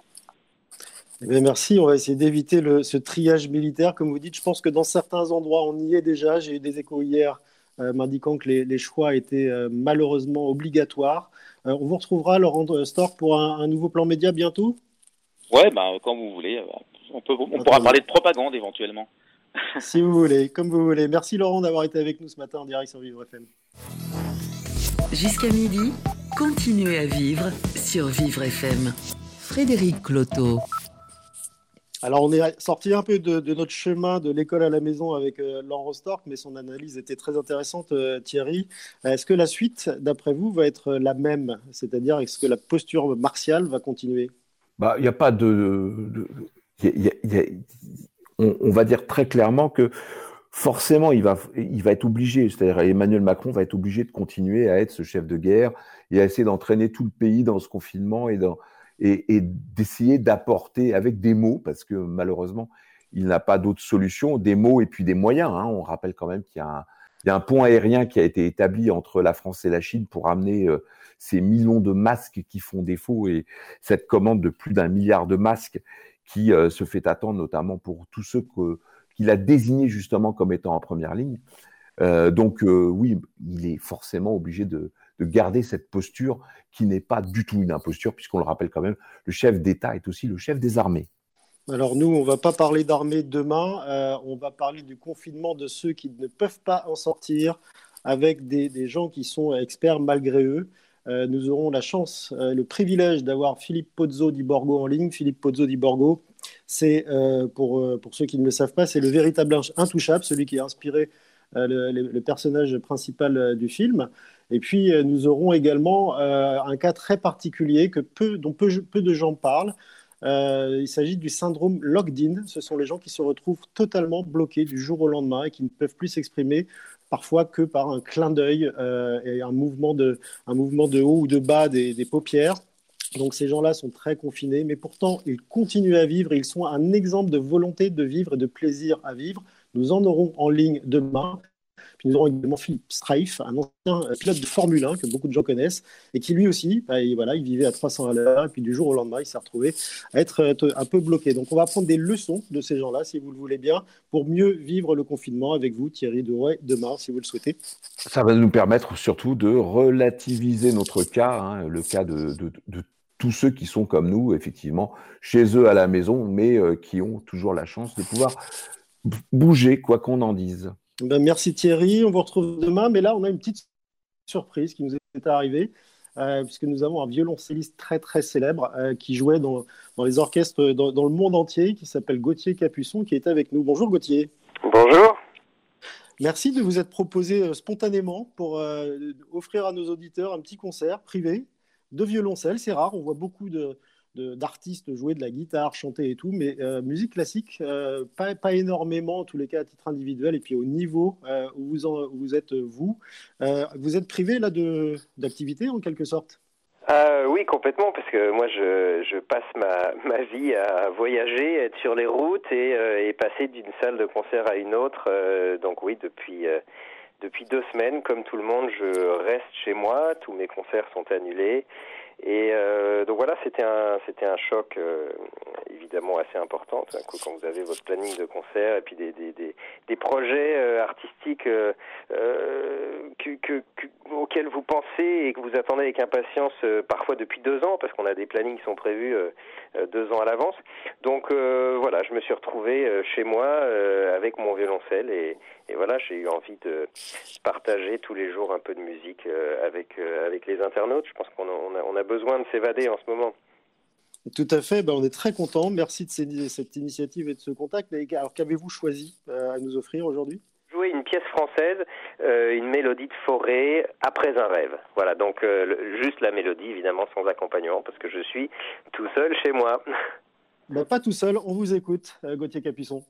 Eh merci. On va essayer d'éviter ce triage militaire. Comme vous dites, je pense que dans certains endroits, on y est déjà. J'ai eu des échos hier euh, m'indiquant que les, choix étaient euh, malheureusement obligatoires. Euh, on vous retrouvera, Laurent Stork, pour un, nouveau plan média bientôt? Ouais, bah, quand vous voulez. On, peut, on pourra parler de propagande éventuellement. (laughs) si vous voulez, comme vous voulez. Merci Laurent d'avoir été avec nous ce matin en direct sur Vivre FM. Jusqu'à midi, continuez à vivre sur Vivre FM. Frédéric Cloteau. Alors, on est sorti un peu de, notre chemin de l'école à la maison avec euh, Laurent Stork, mais son analyse était très intéressante, euh, Thierry. Est-ce que la suite, d'après vous, va être la même? C'est-à-dire, est-ce que la posture martiale va continuer? Bah, Il n'y a pas de. on, va dire très clairement que forcément, il va, il va être obligé, c'est-à-dire Emmanuel Macron va être obligé de continuer à être ce chef de guerre et à essayer d'entraîner tout le pays dans ce confinement et dans et, d'essayer d'apporter avec des mots, parce que malheureusement, il n'a pas d'autre solution, des mots et puis des moyens. Hein. On rappelle quand même qu'il y, a un pont aérien qui a été établi entre la France et la Chine pour amener euh, ces millions de masques qui font défaut et cette commande de plus d'un milliard de masques qui euh, se fait attendre notamment pour tous ceux qu'il a désignés justement comme étant en première ligne. Euh, donc oui, il est forcément obligé de, de garder cette posture qui n'est pas du tout une imposture, puisqu'on le rappelle quand même, le chef d'État est aussi le chef des armées. Alors nous, on ne va pas parler d'armée demain, euh, on va parler du confinement de ceux qui ne peuvent pas en sortir avec des, gens qui sont experts malgré eux. Euh, nous aurons la chance, euh, le privilège d'avoir Philippe Pozzo di Borgo en ligne. Philippe Pozzo di Borgo, c'est, pour, pour ceux qui ne le savent pas, c'est le véritable intouchable, celui qui a inspiré le, personnage principal du film. Et puis, euh, nous aurons également euh, un cas très particulier que peu, dont peu, de gens parlent. Euh, il s'agit du syndrome locked-in. Ce sont les gens qui se retrouvent totalement bloqués du jour au lendemain et qui ne peuvent plus s'exprimer parfois que par un clin d'œil et un mouvement, de, un mouvement de haut ou de bas des, des paupières. Donc ces gens-là sont très confinés, mais pourtant ils continuent à vivre. Ils sont un exemple de volonté de vivre et de plaisir à vivre. Nous en aurons en ligne demain. Puis nous aurons également Philippe Streif, un ancien pilote de Formule 1 que beaucoup de gens connaissent, et qui lui aussi, bah, il, voilà, il vivait à 300 à l'heure, et puis du jour au lendemain, il s'est retrouvé à être un peu bloqué. Donc on va prendre des leçons de ces gens-là, si vous le voulez bien, pour mieux vivre le confinement avec vous, Thierry Douret, demain, si vous le souhaitez. Ça va nous permettre surtout de relativiser notre cas, hein, le cas de, tous ceux qui sont comme nous, effectivement, chez eux à la maison, mais euh, qui ont toujours la chance de pouvoir bouger, quoi qu'on en dise. Ben, merci Thierry, on vous retrouve demain, mais là on a une petite surprise qui nous est arrivée. Euh, puisque nous avons un violoncelliste très très célèbre euh, qui jouait dans, les orchestres dans, le monde entier, qui s'appelle Gauthier Capuçon, qui est avec nous. Bonjour Gauthier. Bonjour. Merci de vous être proposé euh, spontanément pour offrir à nos auditeurs un petit concert privé de violoncelle. C'est rare, on voit beaucoup de, d'artistes jouer de la guitare, chanter et tout, mais euh, musique classique, euh, pas, pas, énormément, en tous les cas à titre individuel, et puis au niveau euh, où, vous où, vous êtes vous. vous êtes privé là d'activité en quelque sorte? Oui, complètement, parce que moi, je, je passe ma, ma, vie à voyager, être sur les routes et, et passer d'une salle de concert à une autre. donc oui, depuis depuis deux semaines, comme tout le monde, je reste chez moi. Tous mes concerts sont annulés. Et euh, donc voilà, c'était un c'était un choc euh, évidemment assez important. Quand vous avez votre planning de concert et puis des des des, projets euh, artistiques que, que, que, auxquels vous pensez et que vous attendez avec impatience parfois depuis deux ans, parce qu'on a des plannings qui sont prévus deux ans à l'avance. Donc voilà, je me suis retrouvé chez moi avec mon violoncelle et, voilà, j'ai eu envie de partager tous les jours un peu de musique avec avec les internautes. Je pense qu'on a, on a, on a besoin de s'évader en ce moment. Tout à fait, ben, on est très content. Merci de ces, cette initiative et de ce contact. Mais, alors, qu'avez-vous choisi euh, à nous offrir aujourd'hui? Jouer une pièce française, euh, une mélodie de forêt après un rêve. Voilà, donc euh, le, juste la mélodie, évidemment, sans accompagnement, parce que je suis tout seul chez moi. Ben, pas tout seul, on vous écoute, Gauthier Capuçon.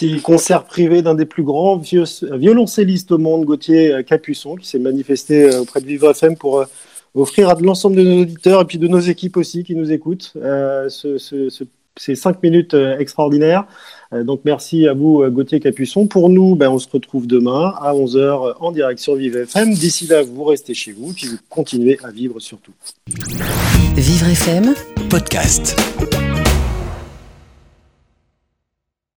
Petit concert privé d'un des plus grands violoncellistes au monde, Gauthier Capuçon, qui s'est manifesté euh, auprès de Vivre FM pour euh, offrir à l'ensemble de nos auditeurs et puis de nos équipes aussi qui nous écoutent euh, ce, ce, ce, ces cinq minutes extraordinaires. donc merci à vous, Gauthier Capuçon. Pour nous, ben, on se retrouve demain à 11h en direct sur Vivre FM. D'ici là, vous restez chez vous, puis vous continuez à vivre surtout. Vivre FM, podcast.